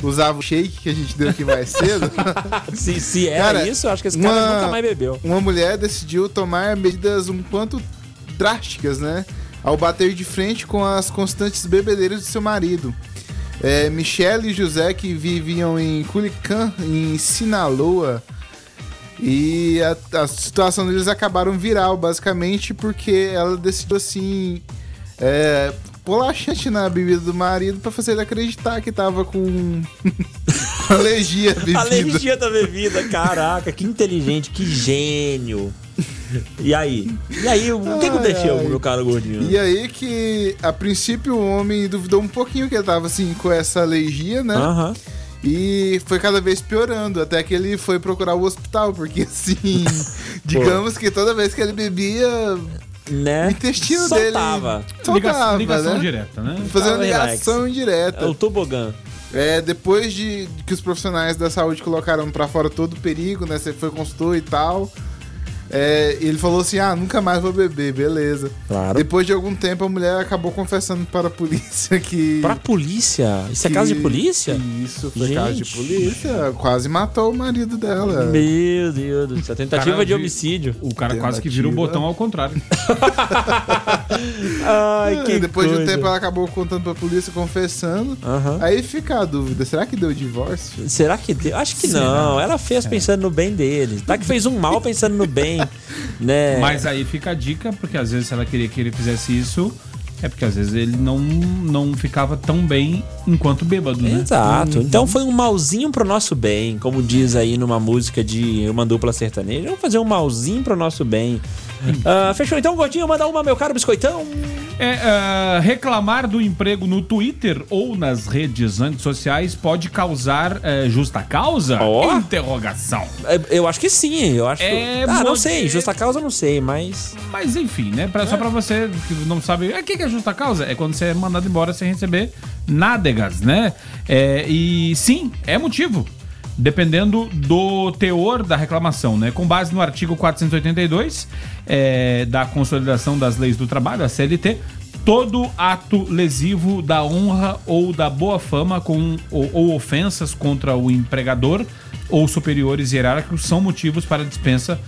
usava o shake que a gente deu aqui mais cedo? se, se era Cara, isso, acho que esse cara uma- nunca mais bebeu. Uma mulher decidiu tomar medidas um quanto drásticas, né? Ao bater de frente com as constantes bebedeiras de seu marido. É, Michelle e José, que viviam em Culican, em Sinaloa. E a, a situação deles acabaram viral, basicamente, porque ela decidiu assim. É, pôr na bebida do marido pra fazer ele acreditar que tava com, com alergia à bebida. Alergia da bebida, caraca, que inteligente, que gênio. E aí? E aí, o que aconteceu, ai. meu caro Gordinho? E aí que, a princípio, o homem duvidou um pouquinho que ele tava, assim, com essa alergia, né? Aham. E foi cada vez piorando, até que ele foi procurar o hospital, porque, assim, digamos que toda vez que ele bebia, Né? o intestino Soltava. dele soltava, ligação né? direta, né? Fazendo Tava relax. ligação indireta. É o tobogã. É, depois de que os profissionais da saúde colocaram pra fora todo o perigo, né? Você foi consultor e tal. É, ele falou assim: ah, nunca mais vou beber, beleza. Claro. Depois de algum tempo, a mulher acabou confessando para a polícia que. Pra polícia? Isso é que- caso de polícia? Isso, foi caso de Gente. polícia. Quase matou o marido dela. Meu Deus do céu. Tentativa Cara, de homicídio. O cara quase que vira o botão ao contrário. Ai, É, que depois de um coisa. tempo ela acabou contando pra polícia, confessando. Aham. Aí fica a dúvida: será que deu divórcio? Será que deu? Acho que Será? não. Ela fez pensando no bem dele. Tá que fez um mal pensando no bem, né? Mas aí fica a dica, porque às vezes ela queria que ele fizesse isso, é porque às vezes ele não, não ficava tão bem enquanto bêbado, né? Exato. Então foi um malzinho pro nosso bem, como diz aí numa música de uma dupla sertaneja. Vamos fazer um malzinho pro nosso bem. Ah, fechou então, Gordinho? Manda uma, meu caro biscoitão. É, ah, reclamar do emprego no Twitter ou nas redes antissociais pode causar eh, justa causa? Ó. Interrogação. É, Eu acho que sim, eu acho. É, ah, não sei, justa causa eu não sei, mas. Mas enfim, né? Pra, Só pra você que não sabe. O que que é justa causa? É quando você é mandado embora sem receber nádegas, né? É, e sim, é motivo. Dependendo do teor da reclamação, né? Com base no artigo 482 é, da Consolidação das Leis do Trabalho, a CLT, todo ato lesivo da honra ou da boa fama com, ou, ou ofensas contra o empregador ou superiores hierárquicos são motivos para dispensa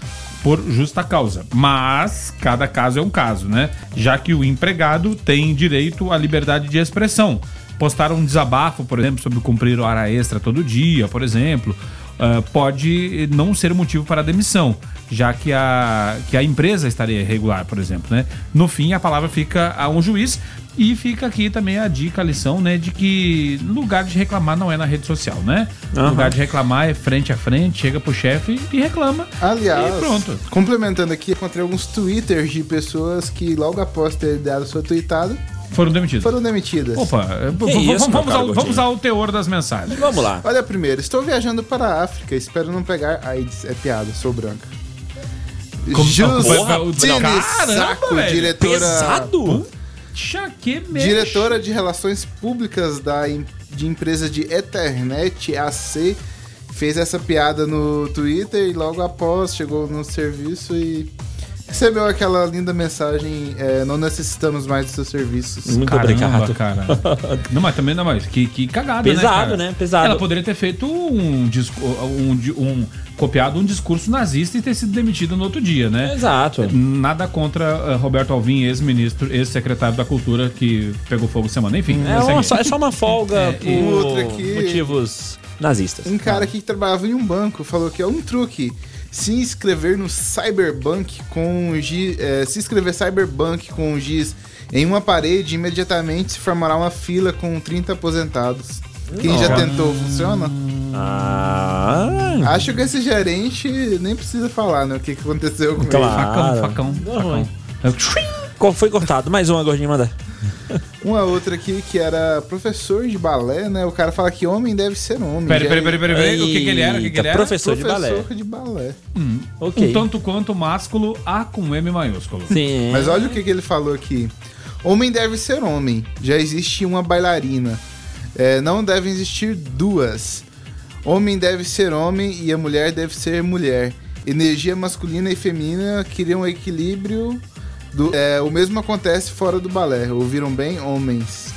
por justa causa. Mas cada caso é um caso, né? Já que o empregado tem direito à liberdade de expressão. Postar um desabafo, por exemplo, sobre cumprir hora extra todo dia, por exemplo, ah, pode não ser motivo para demissão, já que a, que a empresa estaria irregular, por exemplo, né? No fim, a palavra fica a um juiz e fica aqui também a dica, a lição, né, de que lugar de reclamar não é na rede social, né? Aham. Lugar de reclamar é frente a frente, chega pro chefe e reclama. Aliás, E pronto. complementando aqui, encontrei alguns twitters de pessoas que logo após ter dado sua tweetada Foram demitidos. foram demitidas. Opa, eh, isso, vamos, ao, vamos ao teor das mensagens. Vamos lá. Olha primeiro, estou viajando para a África, espero não pegar AIDS. É piada, sou branca. Como- Justine Porra, Saco, velho. diretora, Pesado? Tchá, que mexe. diretora de Relações Públicas da, de empresa de Ethernet AC, fez essa piada no Twitter e logo após chegou no serviço e recebeu aquela linda mensagem: é, Não necessitamos mais dos seus serviços. Muito Caramba, obrigado. cara. Não, mas também não, mas que, que cagada, Pesado, né? cara? né? Pesado. Ela poderia ter feito um, disco, um, um copiado um discurso nazista e ter sido demitida no outro dia, né? Exato. Nada contra eh, Roberto Alvim, ex-ministro, ex-secretário da Cultura, que pegou fogo semana. Enfim, É, uma- só, é só uma folga É, por outro aqui- motivos nazistas. Um cara que trabalhava em um banco falou que é um truque. Se inscrever no Cyberbank com giz, é, se inscrever Cyberbank com giz em uma parede, imediatamente se formará uma fila com 30 aposentados. Quem já tentou, funciona? Ah, Acho que esse gerente nem precisa falar, né? O que, que aconteceu com Claro. Facão, facão, Não, facão. Foi cortado? Mais uma, gordinha, manda. Uma outra aqui que era professor de balé, né? O cara fala que homem deve ser homem. Peraí, peraí, peraí, peraí. O que, que ele era? O que, que ele era? Professor de balé. Professor de balé. Ok. Um tanto quanto másculo, A com M maiúsculo. Sim. Mas olha o que, que ele falou aqui. Homem deve ser homem. Já existe uma bailarina. É, não devem existir duas. Homem deve ser homem e a mulher deve ser mulher. Energia masculina e feminina criam um equilíbrio. Do, é, o mesmo acontece fora do balé. Ouviram bem? Homens.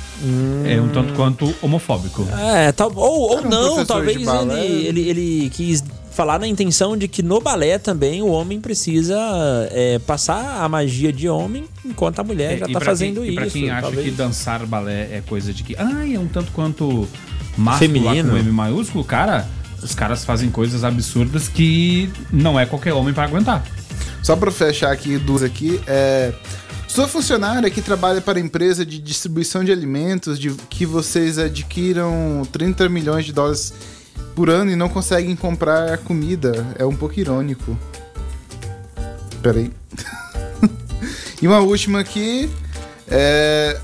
É um tanto quanto homofóbico. É, tal, ou, ou um não, talvez balé. ele, ele, ele quis falar na intenção de que no balé também o homem precisa é, passar a magia de homem, enquanto a mulher já É, E tá fazendo quem, e isso. pra quem acha talvez. que dançar balé é coisa de que. Ai, é um tanto quanto Feminino. com M maiúsculo, cara. Os caras fazem coisas absurdas que não é qualquer homem pra aguentar. Só para fechar aqui duas aqui, é, sua funcionária que trabalha para a empresa de distribuição de alimentos, de que vocês adquiram 30 milhões de dólares por ano e não conseguem comprar comida, é um pouco irônico. Peraí. e uma última aqui, é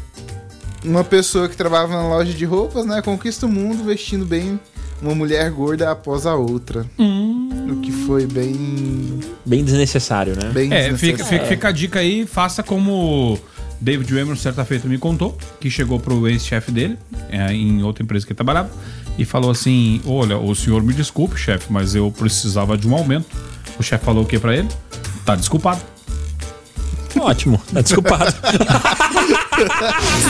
uma pessoa que trabalha na loja de roupas, né, conquista o mundo vestindo bem uma mulher gorda após a outra. O que foi bem Bem desnecessário, né? bem É, fica, desnecessário. fica, fica a dica aí, faça como David Wayman, certa feita, me contou, que chegou pro ex-chefe dele, é, em outra empresa que ele trabalhava, e falou assim: Olha, o senhor me desculpe, chefe, mas eu precisava de um aumento. O chefe falou o que pra ele? Tá desculpado. Ótimo, tá desculpado.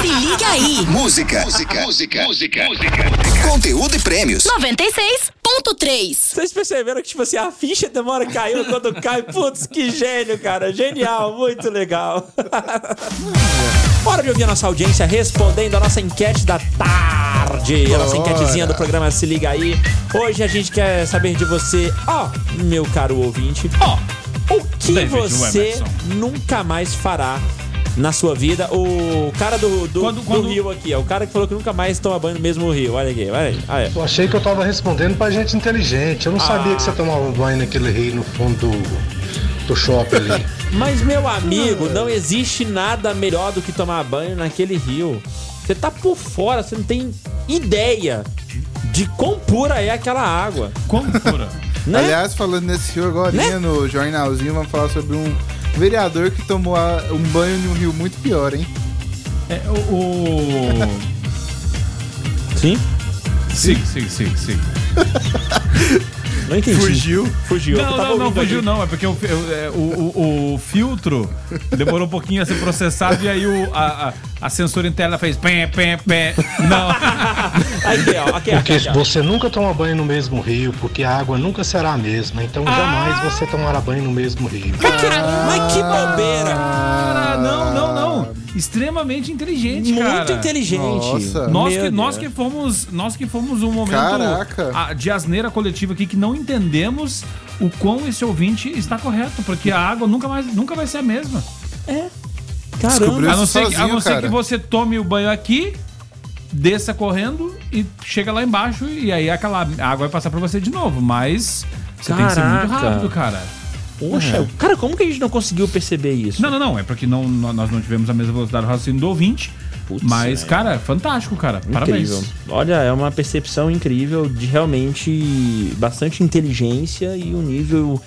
Se liga aí. Música. Música. Música. Música. Conteúdo e prêmios. 96.3. Vocês perceberam que, tipo assim, a ficha demora a cair quando cai? Putz, que gênio, cara. Genial, muito legal. Hora de ouvir a nossa audiência respondendo a nossa enquete da tarde. A nossa enquetezinha do programa Se Liga Aí. Hoje a gente quer saber de você, ó, meu caro ouvinte, Ó, o que David você Emerson. nunca mais fará na sua vida. O cara do, do, Quando- do quando- Rio aqui, é o cara que falou que nunca mais toma banho no mesmo rio. Olha aqui, olha aí. Olha aí. Eu achei que eu tava respondendo pra gente inteligente. Eu não sabia que você tomava banho naquele rio no fundo do, do shopping ali. Mas, meu amigo, não existe nada melhor do que tomar banho naquele rio. Você tá por fora, você não tem ideia de quão pura é aquela água. como fora. Né? Aliás, falando nesse rio agora, Né? no jornalzinho, vamos falar sobre um vereador que tomou a- um banho em um rio muito pior, hein? É, o. o... Sim? Sim, sim, sim, sim. Não entendi. Fugiu. Fugiu. Não, não, não fugiu, aqui. não. É porque o, eu- é, o, o- o filtro demorou um pouquinho a ser processado e aí o, a, a, a censura interna fez pé, pé, pé. Não. Aqui, ó. Aqui, Porque aqui, ó. você nunca toma banho no mesmo rio, porque a água nunca será a mesma. Então jamais você tomará banho no mesmo rio. Mas que, mas que bobeira. Cara, não, não, não. Extremamente inteligente, cara. Muito inteligente. Nossa. Nós que, nós, que fomos, nós que fomos um momento Caraca. a- de asneira coletiva aqui que não entendemos o quão esse ouvinte está correto, porque a água nunca, mais, nunca vai ser a mesma. Descobriu A não ser, que, a sozinho, não ser que você tome o banho aqui, desça correndo e chega lá embaixo e aí aquela água vai passar pra você de novo. Mas você tem que ser muito Caraca. rápido, cara. Poxa, cara, como que a gente não conseguiu perceber isso? Não, não, não. É porque não, nós não tivemos a mesma velocidade do raciocínio do ouvinte. Putz, mas, velho. cara, fantástico, cara. Parabéns. Incrível. Olha, é uma percepção incrível de realmente bastante inteligência e um nível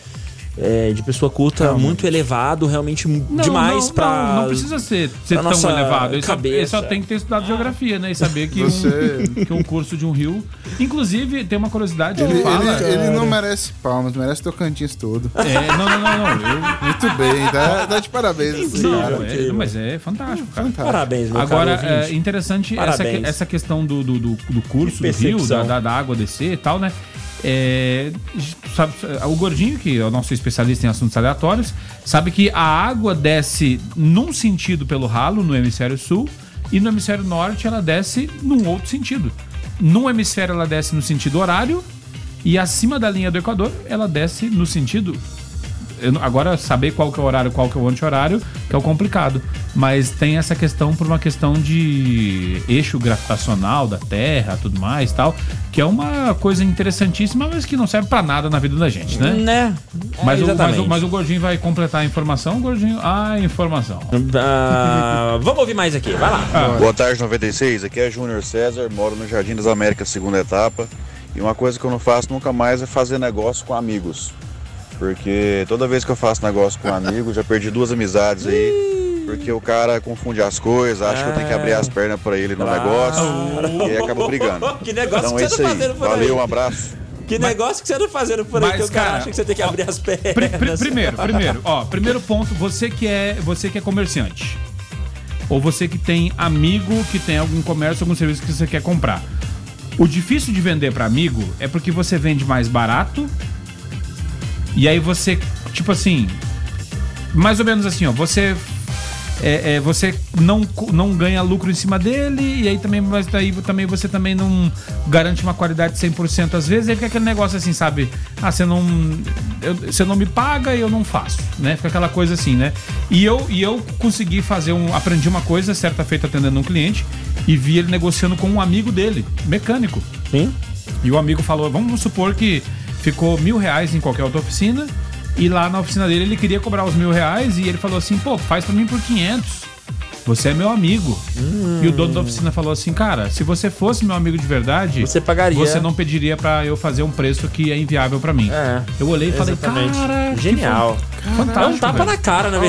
é, de pessoa culta muito elevado, realmente Não, demais não, pra. Não, não precisa ser, ser tão nossa elevado. Ele só, cabeça. ele só tem que ter estudado geografia, né? E saber que, Você- um, que um curso de um rio. Inclusive, tem uma curiosidade Ele, que fala. ele- ele não merece palmas, merece Tocantins todo. É, não, não, não, não. Eu... Muito bem, tá, tá de parabéns. esse Não, cara. é, mas é fantástico, cara. Parabéns, meu Agora, é interessante essa, Parabéns. que- essa questão do, do, do, do curso do rio, da, da água descer e tal, né? É, sabe, o Gordinho, que é o nosso especialista em assuntos aleatórios, sabe que a água desce num sentido pelo ralo, no hemisfério sul, e no hemisfério norte ela desce num outro sentido. Num hemisfério ela desce no sentido horário, e acima da linha do Equador ela desce no sentido eu agora saber qual que é o horário, qual que é o anti-horário, que é o complicado. Mas tem essa questão por uma questão de eixo gravitacional da Terra, tudo mais, tal, que é uma coisa interessantíssima, mas que não serve pra nada na vida da gente, né? Né? Mas, É, o, mas, o, mas o Gordinho vai completar a informação, Gordinho, a informação. Ah, vamos ouvir mais aqui, vai lá. Boa tarde, 96. Aqui é Júnior César, moro no Jardim das Américas, segunda etapa. E uma coisa que eu não faço nunca mais é fazer negócio com amigos. Porque toda vez que eu faço negócio com amigos, já perdi duas amizades aí. Porque o cara confunde as coisas, acha que eu tenho que abrir as pernas pra ele no negócio e aí acaba brigando. Que negócio então que é você isso tá fazendo por Valeu, aí? um abraço. Que negócio que você anda fazendo por aí, Mas, que o cara, cara, acha que você tem que abrir as pernas. Pri- pri- primeiro, primeiro, ó, primeiro ponto, você que é, você que é comerciante. Ou você que tem amigo que tem algum comércio, algum serviço que você quer comprar. O difícil de vender pra amigo é porque você vende mais barato. E aí você, tipo assim, mais ou menos assim, ó, você é, é, você não, não ganha lucro em cima dele, e aí também, mas daí também você também não garante uma qualidade 100% às vezes, aí fica aquele negócio assim, sabe? Ah, você não, eu- você não me paga e eu não faço, né? Fica aquela coisa assim, né? E eu, e eu consegui fazer um. Aprendi uma coisa, certa feita atendendo um cliente, e vi ele negociando com um amigo dele, mecânico. Sim. E o amigo falou: vamos supor que ficou mil reais em qualquer outra oficina. E lá na oficina dele ele queria cobrar os mil reais e ele falou assim: pô, faz pra mim por 500. Você é meu amigo. Hum. E o dono da oficina falou assim: cara, se você fosse meu amigo de verdade, Você pagaria. Você não pediria pra eu fazer um preço que é inviável pra mim. É. Eu olhei e falei: cara, Genial. fan- fantástico. É um tapa velho. na cara, na Oh.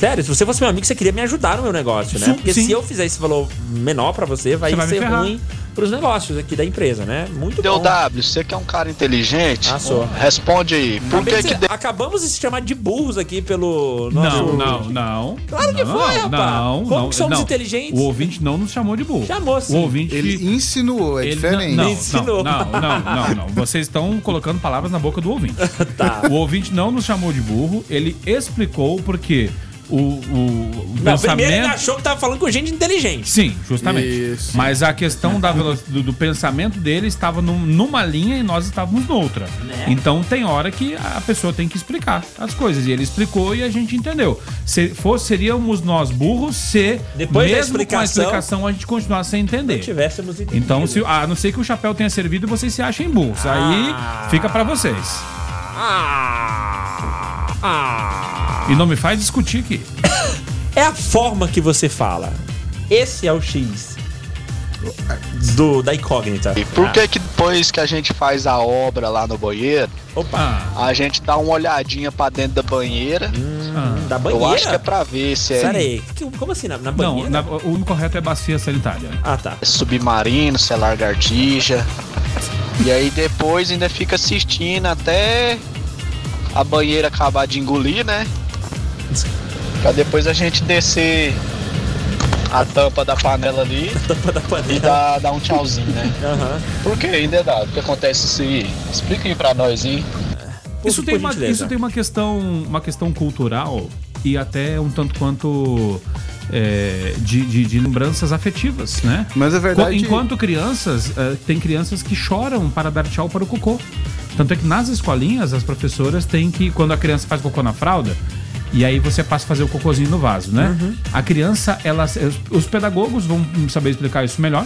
Sério, se você fosse meu amigo, você queria me ajudar no meu negócio, né? Sim, Porque sim. se eu fizer esse valor menor pra você, vai, Você vai ser ruim pros negócios aqui da empresa, né? Muito Deu bom. W, você que é um cara inteligente, Ah, sou. responde aí. Por que de que Acabamos de se chamar de burros aqui pelo nosso... Não, não, não. Claro que não, foi, rapaz. Não, Como não, que somos não. inteligentes? O ouvinte não nos chamou de burro. Chamou, sim. O ouvinte. Ele insinuou, é Ele diferente. Não, não, não, não, não, não. Vocês estão colocando palavras na boca do ouvinte. O ouvinte não nos chamou de burro, ele explicou porque o, o, o Não, pensamento. primeiro ele achou que tava falando com gente inteligente. Sim, justamente. Mas a questão da do, do pensamento dele estava num- numa linha e nós estávamos noutra. Né? Então tem hora que a pessoa tem que explicar as coisas. E ele explicou e a gente entendeu. Se fosse, seríamos nós burros se, Depois da mesmo com a explicação, a gente continuasse sem entender. Não tivéssemos entendido. Então, se, a não ser que o chapéu tenha servido e vocês se achem burros. Aí fica pra vocês. Ah. E não me faz discutir aqui. É a forma que você fala. Esse é o X do, da incógnita. E por que que depois que a gente faz a obra lá no banheiro, Opa. a gente dá uma olhadinha pra dentro da banheira? da Eu banheira? acho que é pra ver se é Pera aí, que- como assim? Na, na banheira? Não, na- o único correto é bacia sanitária. Ah, tá. submarino, se é lagartixa. E aí depois ainda fica assistindo até a banheira acabar de engolir, né? Pra depois a gente descer a tampa da panela ali e dar, dar um tchauzinho, né? Por que ainda dá? O que acontece isso aí? Explica aí pra nós aí. Isso tem, uma, isso tem uma questão, uma questão cultural e até um tanto quanto é, de, de- de lembranças afetivas, né? Mas é verdade- Enquanto crianças, é, tem crianças que choram para dar tchau para o cocô. Tanto é que nas escolinhas as professoras têm que, quando a criança faz cocô na fralda, e aí você passa a fazer o cocôzinho no vaso, né? A criança, ela, os- os pedagogos vão saber explicar isso melhor.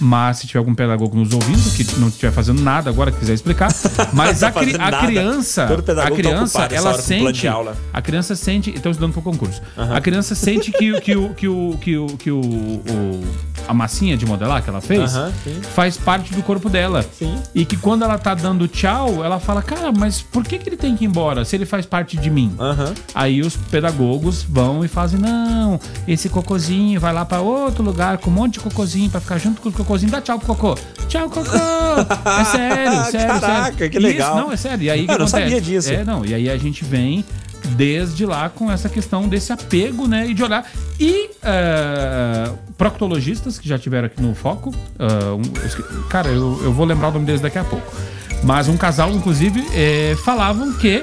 Mas se tiver algum pedagogo nos ouvindo que não estiver fazendo nada agora, quiser explicar. Mas Tá a, cri- a criança, pedagogo a tá criança, essa ela sente, aula. a criança sente, estão estudando para o concurso. A criança sente que, o- que, o, que, o, que, o, que o, o, a massinha de modelar que ela fez, sim. faz parte do corpo dela. Sim. E que quando ela tá dando tchau, ela fala, cara, mas por que, que ele tem que ir embora se ele faz parte de mim? Aham. Aí os pedagogos vão e fazem, não, esse cocôzinho vai lá pra outro lugar com um monte de cocôzinho pra ficar junto com os cocôzinhos. Dá tchau pro cocô. Tchau, cocô. É sério, sério, Caraca, sério. que legal. Isso, não, é sério. E aí Eu não acontece? sabia disso. É, não. E aí a gente vem desde lá com essa questão desse apego, né? E de olhar. E eh, proctologistas que já tiveram aqui no foco. ah, um- cara, eu, eu vou lembrar o nome deles daqui a pouco. Mas um casal, inclusive, eh, falavam que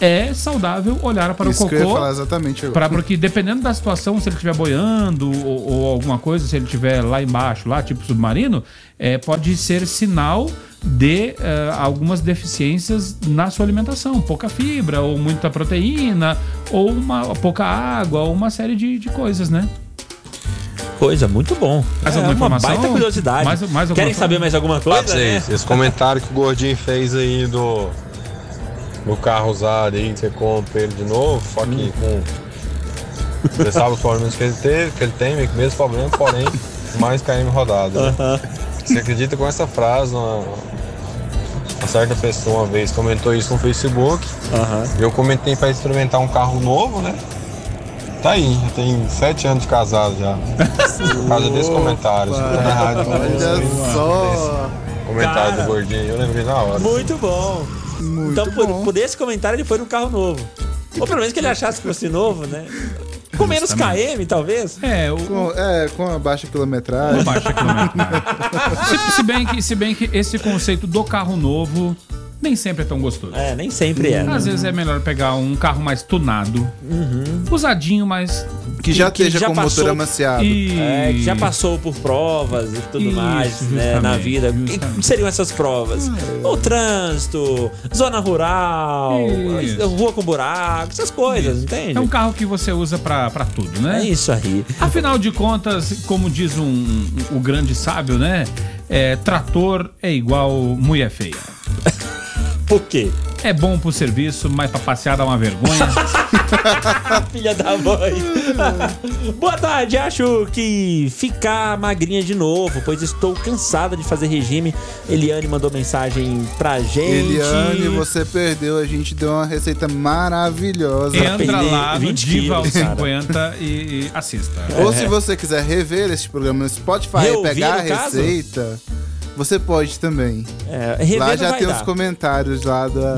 é saudável olhar para Isso o que eu ia cocô. falar exatamente agora. Pra, porque dependendo da situação, se ele estiver boiando ou, ou alguma coisa, se ele estiver lá embaixo, lá, tipo submarino, é, pode ser sinal de eh, algumas deficiências na sua alimentação. Pouca fibra, ou muita proteína, ou uma, pouca água, ou uma série de, de coisas, né? Coisa, muito bom. Mais é alguma uma informação? baita curiosidade. Mais- mais alguma Querem coisa? saber mais alguma coisa? pra né? vocês, esse comentário que o Gordinho fez aí do, do carro usado aí, você compra ele de novo, só que com. Você sabe os problemas que ele teve, que ele tem, mesmo problema, porém, mais KM rodado. Né? Você acredita com essa frase, uma, uma certa pessoa uma vez comentou isso no Facebook. Eu comentei para experimentar um carro novo, né? Tá aí, já tem sete anos de casado já. Por causa desse comentário. escutando a rádio, Olha só. Comentário Cara. do gordinho, eu lembrei na hora. Muito bom. Então, por, por esse comentário, ele foi num carro novo. Ou pelo menos que ele achasse que fosse novo, né? Com menos KM, talvez. É, o, Com, é, com a baixa quilometragem. Com baixa se, se bem que, se bem que esse conceito do carro novo nem sempre é tão gostoso. É, nem sempre é. Às vezes é melhor pegar um carro mais tunado, usadinho, mas. Que já esteja com o motor amaciado. É, que já passou por provas e tudo Isso, mais, né, na justamente, vida. O que seriam essas provas? O trânsito, zona rural, Isso. rua com buraco, essas coisas, entende? É um carro que você usa pra, pra tudo, né? É isso aí. Afinal de contas, como diz um, um- o grande sábio, né? É, trator é igual mulher feia. Por quê? É bom pro serviço, mas pra passear dá uma vergonha. Filha da mãe. Boa tarde, acho que ficar magrinha de novo, pois estou cansada de fazer regime. Eliane mandou mensagem pra gente. Eliane, você perdeu. A gente deu uma receita maravilhosa. Entra lá no 20 Diva ao quilos, cara. 50 e, e assista. Ou se você quiser rever este programa no Spotify e pegar a caso? Você pode também. É, rever lá já vai tem dar. os comentários lá da,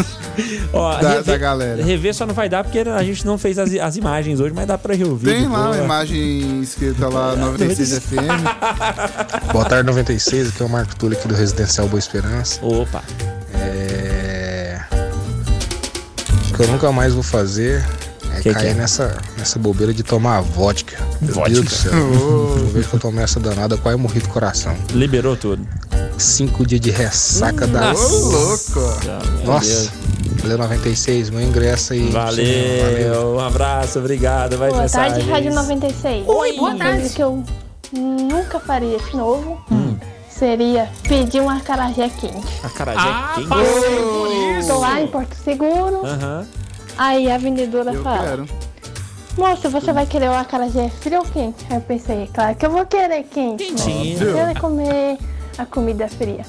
Ó, da, rever, da galera. rever só não vai dar porque a gente não fez as, as imagens hoje, mas dá pra reouvir. Tem lá uma imagem escrita lá 96 FM. Boa tarde, 96. Aqui é o Marco Túlio aqui do Residencial Boa Esperança. Opa. É... O que eu nunca mais vou fazer é Que cair que é? Nessa, nessa bobeira de tomar vodka. Meu Vodka? Deus do céu. Uma vez que eu tomei essa danada, quase morri do coração. Liberou tudo. Cinco dias de ressaca da. Nossa. Ô, louco! Nossa! Valeu 96, meu ingresso aí. Valeu, um abraço, obrigado. Vai Boa mensagens. tarde, Rádio 96. Oi, boa tarde. coisa que eu nunca faria de novo seria pedir uma acarajé quente. Acarajé Ah, quente. passei por isso! Tô lá em Porto Seguro, Aham. Aí a vendedora Eu fala: quero. Moça, você vai querer o acarajé frio ou quente? Aí eu pensei, claro que eu vou querer quente. Quentinho. Eu quero comer a comida fria.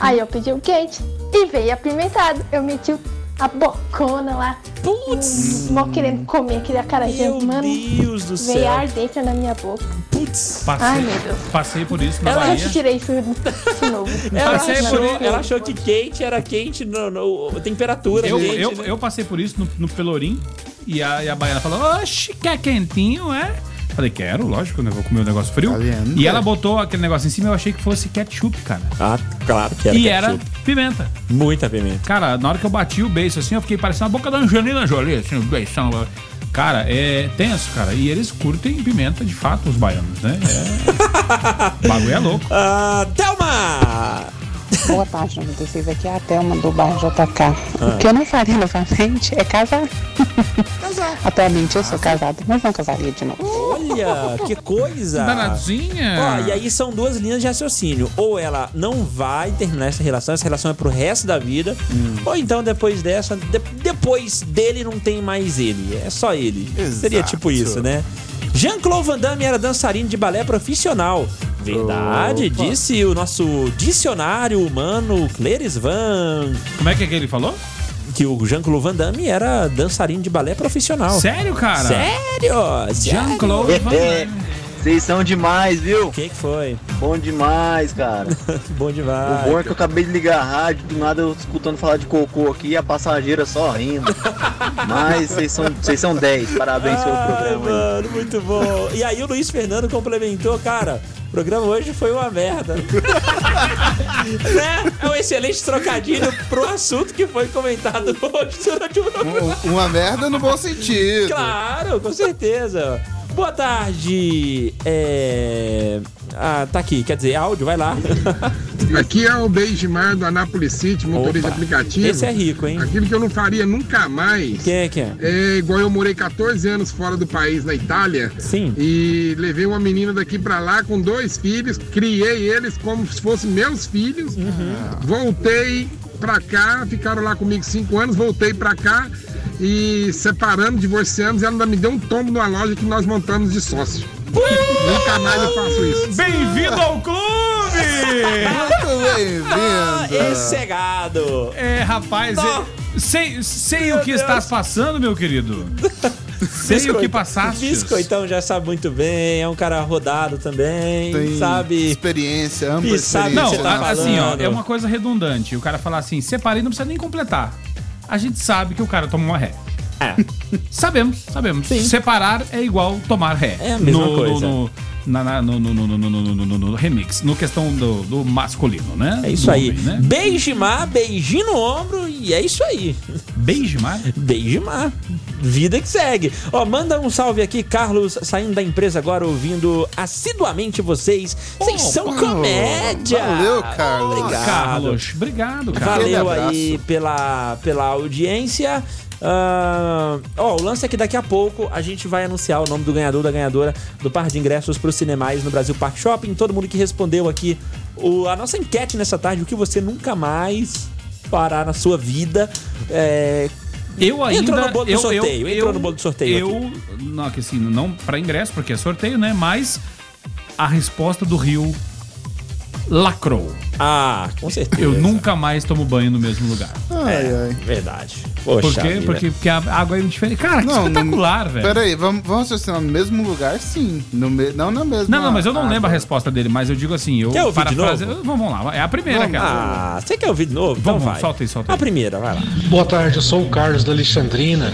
Aí eu pedi o quente e veio apimentado. Eu meti o- a bocona lá. Putz! Mó querendo comer aquele acarajé, Meu mano. Deus do Veio céu. ar dentro na minha boca. Putz. Passei, Ai, meu Deus. passei por isso na Ela Bahia. eu tirei isso de novo. Ela Passei por achou, isso. ela achou que quente era quente no, no- temperatura Eu, quente, eu, né? eu passei por isso no, no Pelourim e a, e a baiana falou: Oxi, quer quentinho, é? Falei, quero, lógico, né? Vou comer um negócio frio. Caliente. E ela botou aquele negócio em cima eu achei que fosse ketchup, cara. Ah, claro que era e ketchup. era pimenta. Muita pimenta. Cara, na hora que eu bati o beijo assim, eu fiquei parecendo a boca da Angelina Jolie, assim, o beijão. Cara, é tenso, cara. E eles curtem pimenta de fato, os baianos, né? É... o bagulho é louco. Ah, Thelma! Boa tarde, 96. Aqui é a Thelma do bairro JK. Ah. O que eu não faria novamente é casar. Casar. Atualmente eu sou casada, mas não casaria de novo. Olha, que coisa! Danadinha. Ó, e aí são duas linhas de raciocínio. Ou ela não vai terminar essa relação, essa relação é pro resto da vida. Hum. Ou então depois dessa, de- depois dele não tem mais ele. É só ele. Exato. Seria tipo isso, né? Jean-Claude Van Damme era dançarino de balé profissional. Verdade, Opa. disse o nosso dicionário humano Cleris Van. Como é que, é que ele falou? Que o Jean-Claude Van Damme era dançarino de balé profissional. Sério, cara? Sério? Jean-Claude Van Damme. Vocês são demais, viu? O que, que foi? Bom demais, cara. Bom demais. O bom é que eu acabei de ligar a rádio, do nada eu escutando falar de cocô aqui e a passageira só rindo. Mas vocês são, vocês são 10, parabéns pelo programa aí. mano, muito bom. E aí o Luiz Fernando complementou, cara. O programa hoje foi uma merda. né? É um excelente trocadilho pro assunto que foi comentado hoje durante o programa. Um- Uma merda no bom sentido. Claro, com certeza. Boa tarde. É... Ah, tá aqui, quer dizer, áudio, vai lá. Aqui é o Beijimar do Anápolis City, motorista Opa, aplicativo. esse é rico, hein? Aquilo que eu não faria nunca mais. Quem é que é? É igual eu morei 14 anos fora do país, na Itália. Sim. E levei uma menina daqui pra lá com dois filhos, criei eles como se fossem meus filhos. Uhum. Voltei pra cá, ficaram lá comigo cinco anos, voltei pra cá e separamos, divorciamos. E ela ainda me deu um tombo numa loja que nós montamos de sócio. Nunca mais eu faço isso. Bem-vindo ao clube! Muito bem-vindo! Esse é gado. É, rapaz, é- sei, sei o que estás passando, meu querido. Sei o que passaste. Biscoitão já sabe muito bem, é um cara rodado também, Tem sabe? experiência, ampla E sabe Não, o que você tá assim, ó, é uma coisa redundante. O cara falar assim, separei, não precisa nem completar. A gente sabe que o cara toma uma ré. É. Sabemos, sabemos. Separar é igual tomar ré. É a mesma no, coisa. No, na- na- no, no, no, no, no, no, no, no- no remix, no questão do, do masculino, né? É isso Do aí. homem, né? Beijimar, beijinho no ombro e é isso aí. Beijimar? Beijimar. Vida que segue. Ó, manda um salve aqui, Carlos, saindo da empresa agora, ouvindo assiduamente vocês. Vocês são comédia. valeu, Carlos. Obrigado. Carlos, obrigado, cara. Valeu aí pela, pela audiência. Ah, Ó, o lance é que daqui a pouco a gente vai anunciar o nome do ganhador da ganhadora do par de ingressos para os cinemais no Brasil Park Shopping. Todo mundo que respondeu aqui o- a nossa enquete nessa tarde, o que você nunca mais fará na sua vida. É, Eu ainda. Entrou no bolo do eu, sorteio, Eu, entrou eu, no bolo do sorteio Eu. Não, que assim, não para ingresso, porque é sorteio, né? Mas a resposta do Rio lacrou. Ah, com certeza. Eu nunca mais tomo banho no mesmo lugar. é, verdade. Poxa Por quê? vida. Porque, porque a água é diferente. Cara, que espetacular, velho. Pera aí, vamos, vamos associar no mesmo lugar, sim. No me, não na mesma. Não, não, mas eu não água. lembro a resposta dele, mas eu digo assim, eu Quer ouvir de parafrase- novo? Vamos, vamos lá, é a primeira, Vamos. cara. Ah, você quer ouvir de novo? Então Vamos, vai. solta aí, solta aí. A primeira, vai lá. Boa tarde, eu sou o Carlos da Alexandrina.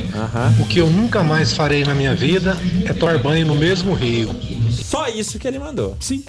O que eu nunca mais farei na minha vida é tomar banho no mesmo rio. Só isso que ele mandou. Sim.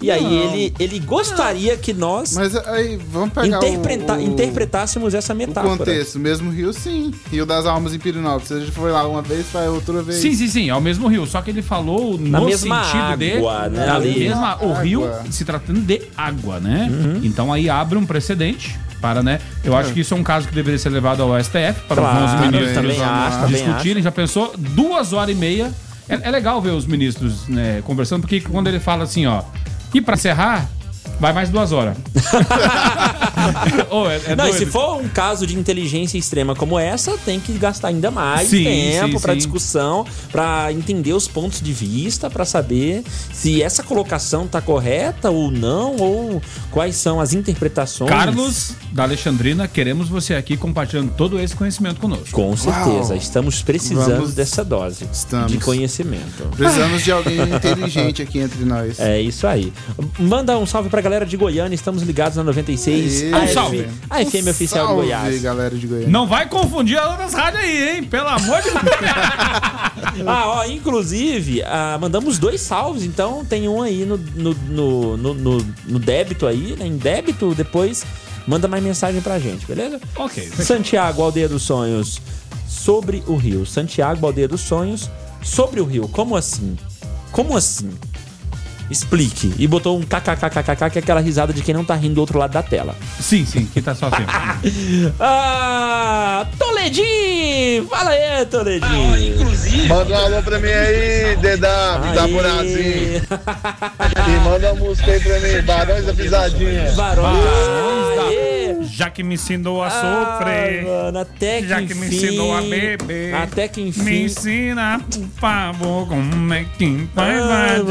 E aí Não. ele, ele gostaria que nós Mas aí, vamos pegar interpreta- o, o, interpretássemos essa o metáfora. contexto. Mesmo rio, sim. Rio das Almas em Pirinópolis. Você já foi lá uma vez, vai outra vez. Sim, sim, sim, é o mesmo rio, só que ele falou Na no mesma sentido água, de né, na ali. mesma, o Água. rio se tratando de água, né? Uhum. Então aí abre um precedente para, né? Eu acho que isso é um caso que deveria ser levado ao STF para Claro, os 11 ministros também acho, também discutirem. Já pensou duas horas e meia? É, é legal ver os ministros né, conversando, porque quando ele fala assim, ó, e para encerrar, vai mais duas horas. Ô, é- é não, e se for um caso de inteligência extrema como essa, tem que gastar ainda mais Sim, tempo sim, pra sim. discussão, pra entender os pontos de vista, pra saber se essa colocação tá correta ou não, ou quais são as interpretações. Carlos da Alexandrina, queremos você aqui compartilhando todo esse conhecimento conosco. Com certeza, Uau. estamos precisando Vamos- dessa dose Estamos. de conhecimento. Precisamos de alguém inteligente aqui entre nós. É isso aí. Manda um salve pra galera de Goiânia, estamos ligados na 96. Aê. a Um salve. A FM oficial de Salve, Goiás. galera de Goiânia. Não vai confundir as outras rádios aí, hein? Pelo amor de Deus. Ah, ó, inclusive, ah, mandamos dois salves, então tem um aí no, no, no, no, no- no débito aí, né? Em débito, depois manda mais mensagem pra gente, beleza? Ok. Santiago, Aldeia dos Sonhos, sobre o rio. Santiago, Aldeia dos Sonhos, sobre o rio. Como assim? Como assim? Explique. E botou um kkkkkk, que é aquela risada de quem não tá rindo do outro lado da tela. Sim, sim, que tá só assim. Ah, Toledinho! Fala aí, Toledinho! Manda um alô pra mim aí, DW, da Aê. Burazinho. E manda uma música aí pra mim, Barões da Pisadinha. Barões da Aê. Já que me ensinou a Ah, sofrer. mano, até que Já que me enfim- ensinou a beber. Até que enfim- Me ensina, por favor, como é que faz Ah, a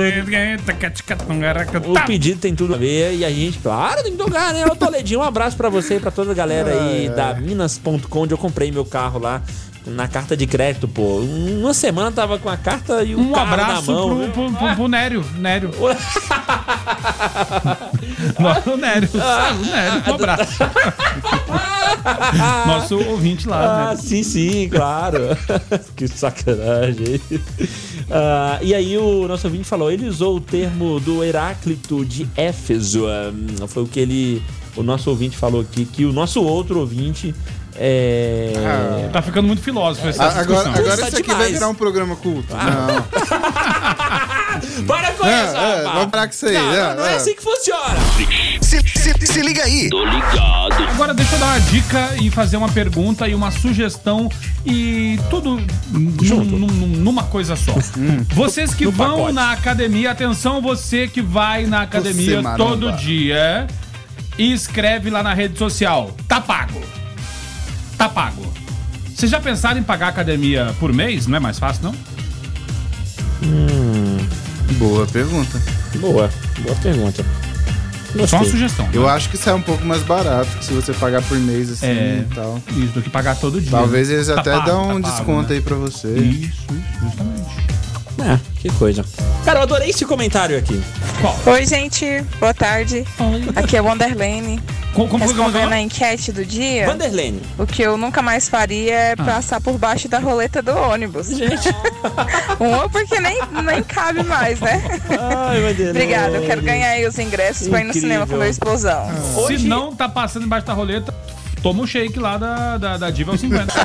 O pedido tem tudo a ver e a gente, claro, tem que tocar, né? O Toledinho, um abraço pra você e pra toda a galera aí da. Minas.com, onde eu comprei meu carro lá na carta de crédito, pô. Uma semana tava com a carta e Um abraço na mão. pro, pro, pro, pro Nério. Nério. Nosso Nério. Sabe, o Nério. Um abraço. Nosso ouvinte lá, Ah, né? sim, sim, claro. que sacanagem. Ah, e aí o nosso ouvinte falou, ele usou o termo do Heráclito de Éfeso. ah, foi o que ele. O nosso ouvinte falou aqui, que o nosso outro ouvinte é. Ah. Tá ficando muito filósofo essa A- Agora, discussão. agora isso aqui demais. vai virar um programa culto. Não. Para com É, isso, é, rapaz. vamos parar com isso aí, Não, é, não, não é é. assim que funciona. Se, se, se liga aí. Tô ligado. Agora deixa eu dar uma dica e fazer uma pergunta e uma sugestão e tudo num- numa coisa só. Vocês que no vão pacote. na academia, atenção você que vai na academia todo dia e escreve lá na rede social, tá pago. Tá pago. Vocês já pensaram em pagar a academia por mês? Não é mais fácil, não? Boa pergunta. Boa, boa pergunta. Só uma sugestão. Eu acho que sai um pouco mais barato que se você pagar por mês assim É, e tal. Isso, do que pagar todo dia. Talvez eles Tá até pago, dão tá um pago, desconto né? aí pra você. Isso, isso, justamente. É, que coisa. Cara, eu adorei esse comentário aqui. Oi, gente. Boa tarde. Aqui é Wanderlane. Como, como, Respondendo a enquete do dia. Vanderlane. O que eu nunca mais faria é passar por baixo da roleta do ônibus. Gente. um, porque nem, nem cabe mais, né? Ai, Vanderlane. Obrigada, eu quero ganhar aí os ingressos pra ir no Incrível. cinema com meu esposão. Se não tá passando embaixo da roleta, toma o shake lá da, da, da Diva aos 50.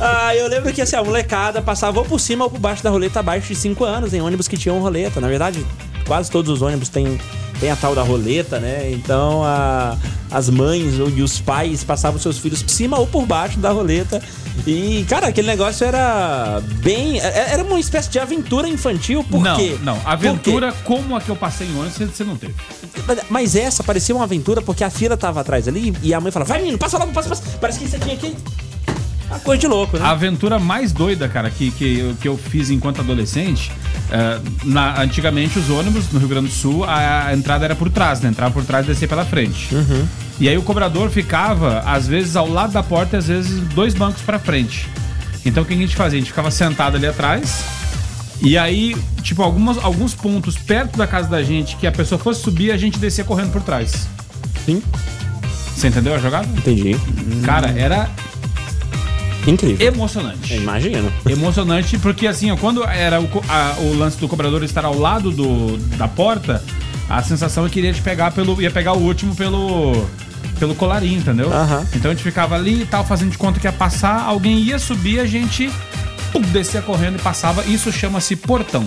Ah, eu lembro que assim, a molecada passava ou por cima ou por baixo da roleta abaixo de 5 anos em ônibus que tinham roleta. Na verdade, quase todos os ônibus têm, têm a tal da roleta, né? Então a- as mães e os pais passavam seus filhos por cima ou por baixo da roleta. E, cara, aquele negócio era bem. é- Era uma espécie de aventura infantil, por não, quê? não. Aventura como a que eu passei em ônibus, você- não teve. Mas- essa parecia uma aventura porque a fila tava atrás ali e a mãe falava: vai menino, passa logo, passa, passa. Parece que você tinha aqui. Uma coisa de louco, né? A aventura mais doida, cara, que, que, eu, que eu fiz enquanto adolescente, eh, na- antigamente os ônibus no Rio Grande do Sul, a, a entrada era por trás, né? Entrava por trás e descia pela frente. Uhum. E aí o cobrador ficava, às vezes, ao lado da porta e às vezes dois bancos pra frente. Então o que a gente fazia? A gente ficava sentado ali atrás. E aí, tipo, algumas, alguns pontos perto da casa da gente que a pessoa fosse subir, a gente descia correndo por trás. Sim. Você entendeu a jogada? Entendi. Cara, era Incrível. emocionante. Imagino. Emocionante, porque assim, ó, quando era o, a- o lance do cobrador estar ao lado do, da porta, a sensação é que ele ia te pegar pelo. ia pegar o último pelo. pelo colarinho, entendeu? Então a gente ficava ali e tal, fazendo de conta que ia passar, alguém ia subir, a gente. Pum, descia correndo e passava. Isso chama-se portão.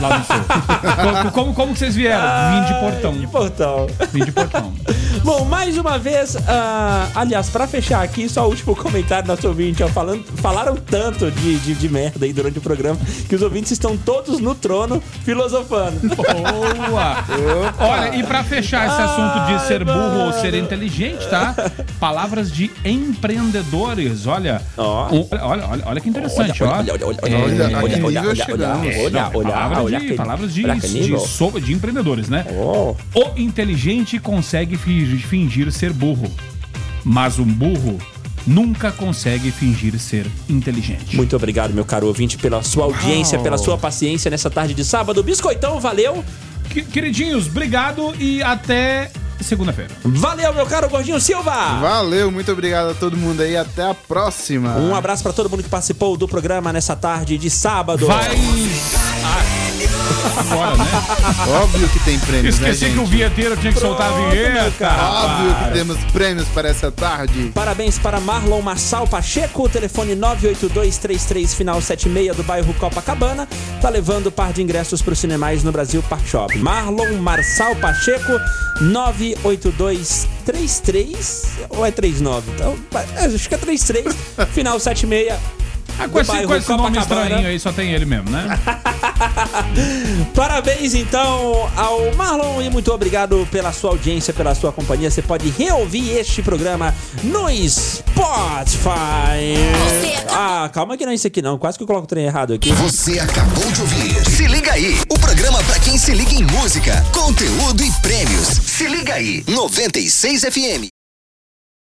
Lá no sul. Co- como, como que vocês vieram? Vim de portão. De portão. Vim de portão. Bom, mais uma vez, ah, aliás, pra fechar aqui, só o último comentário do nosso ouvinte, ó, falando, falaram tanto de, de, de merda aí durante o programa que os ouvintes estão todos no trono filosofando. Boa! Olha, e pra fechar esse assunto de ser burro ou ser inteligente, tá? Palavras de empreendedores. Olha, um- olha, olha, olha que interessante, Olha, ó. olha, olha, olha, É, olha, olha, é, olha, olha, olha, olha, Não, olha, palavras olha, de, palavras de, de, so- de empreendedores, né? O inteligente consegue fingir, fingir ser burro, mas um burro nunca consegue fingir ser inteligente. Muito obrigado, meu caro ouvinte, pela sua audiência, Uau. pela sua paciência nessa tarde de sábado. Biscoitão, valeu! Que- Queridinhos, obrigado e até segunda-feira. Valeu, meu caro Gordinho Silva! Valeu, muito obrigado a todo mundo aí. Até a próxima. Um abraço pra todo mundo que participou do programa nessa tarde de sábado. Vai! Agora, né? Óbvio que tem prêmios, né, Esqueci gente? que o vinheteiro tinha que soltar a Pronto, vinheta. Óbvio que temos prêmios para essa tarde. Parabéns para Marlon Marçal Pacheco, telefone 98233 final 76 do bairro Copacabana. Tá levando um par de ingressos para os cinemais no Brasil Park Shop. Marlon Marçal Pacheco 98233 ou é 39? Então, é, acho que é 33 final 76 Ah, com esse, bairro com esse nome estranho aí, só tem ele mesmo, né? Parabéns então ao Marlon e muito obrigado pela sua audiência, pela sua companhia. Você pode reouvir este programa no Spotify. Ah, calma que não é isso aqui não. Quase que eu coloco o trem errado aqui. Você acabou de ouvir. Se liga aí, o programa pra quem se liga em música, conteúdo e prêmios. Se liga aí, 96 FM.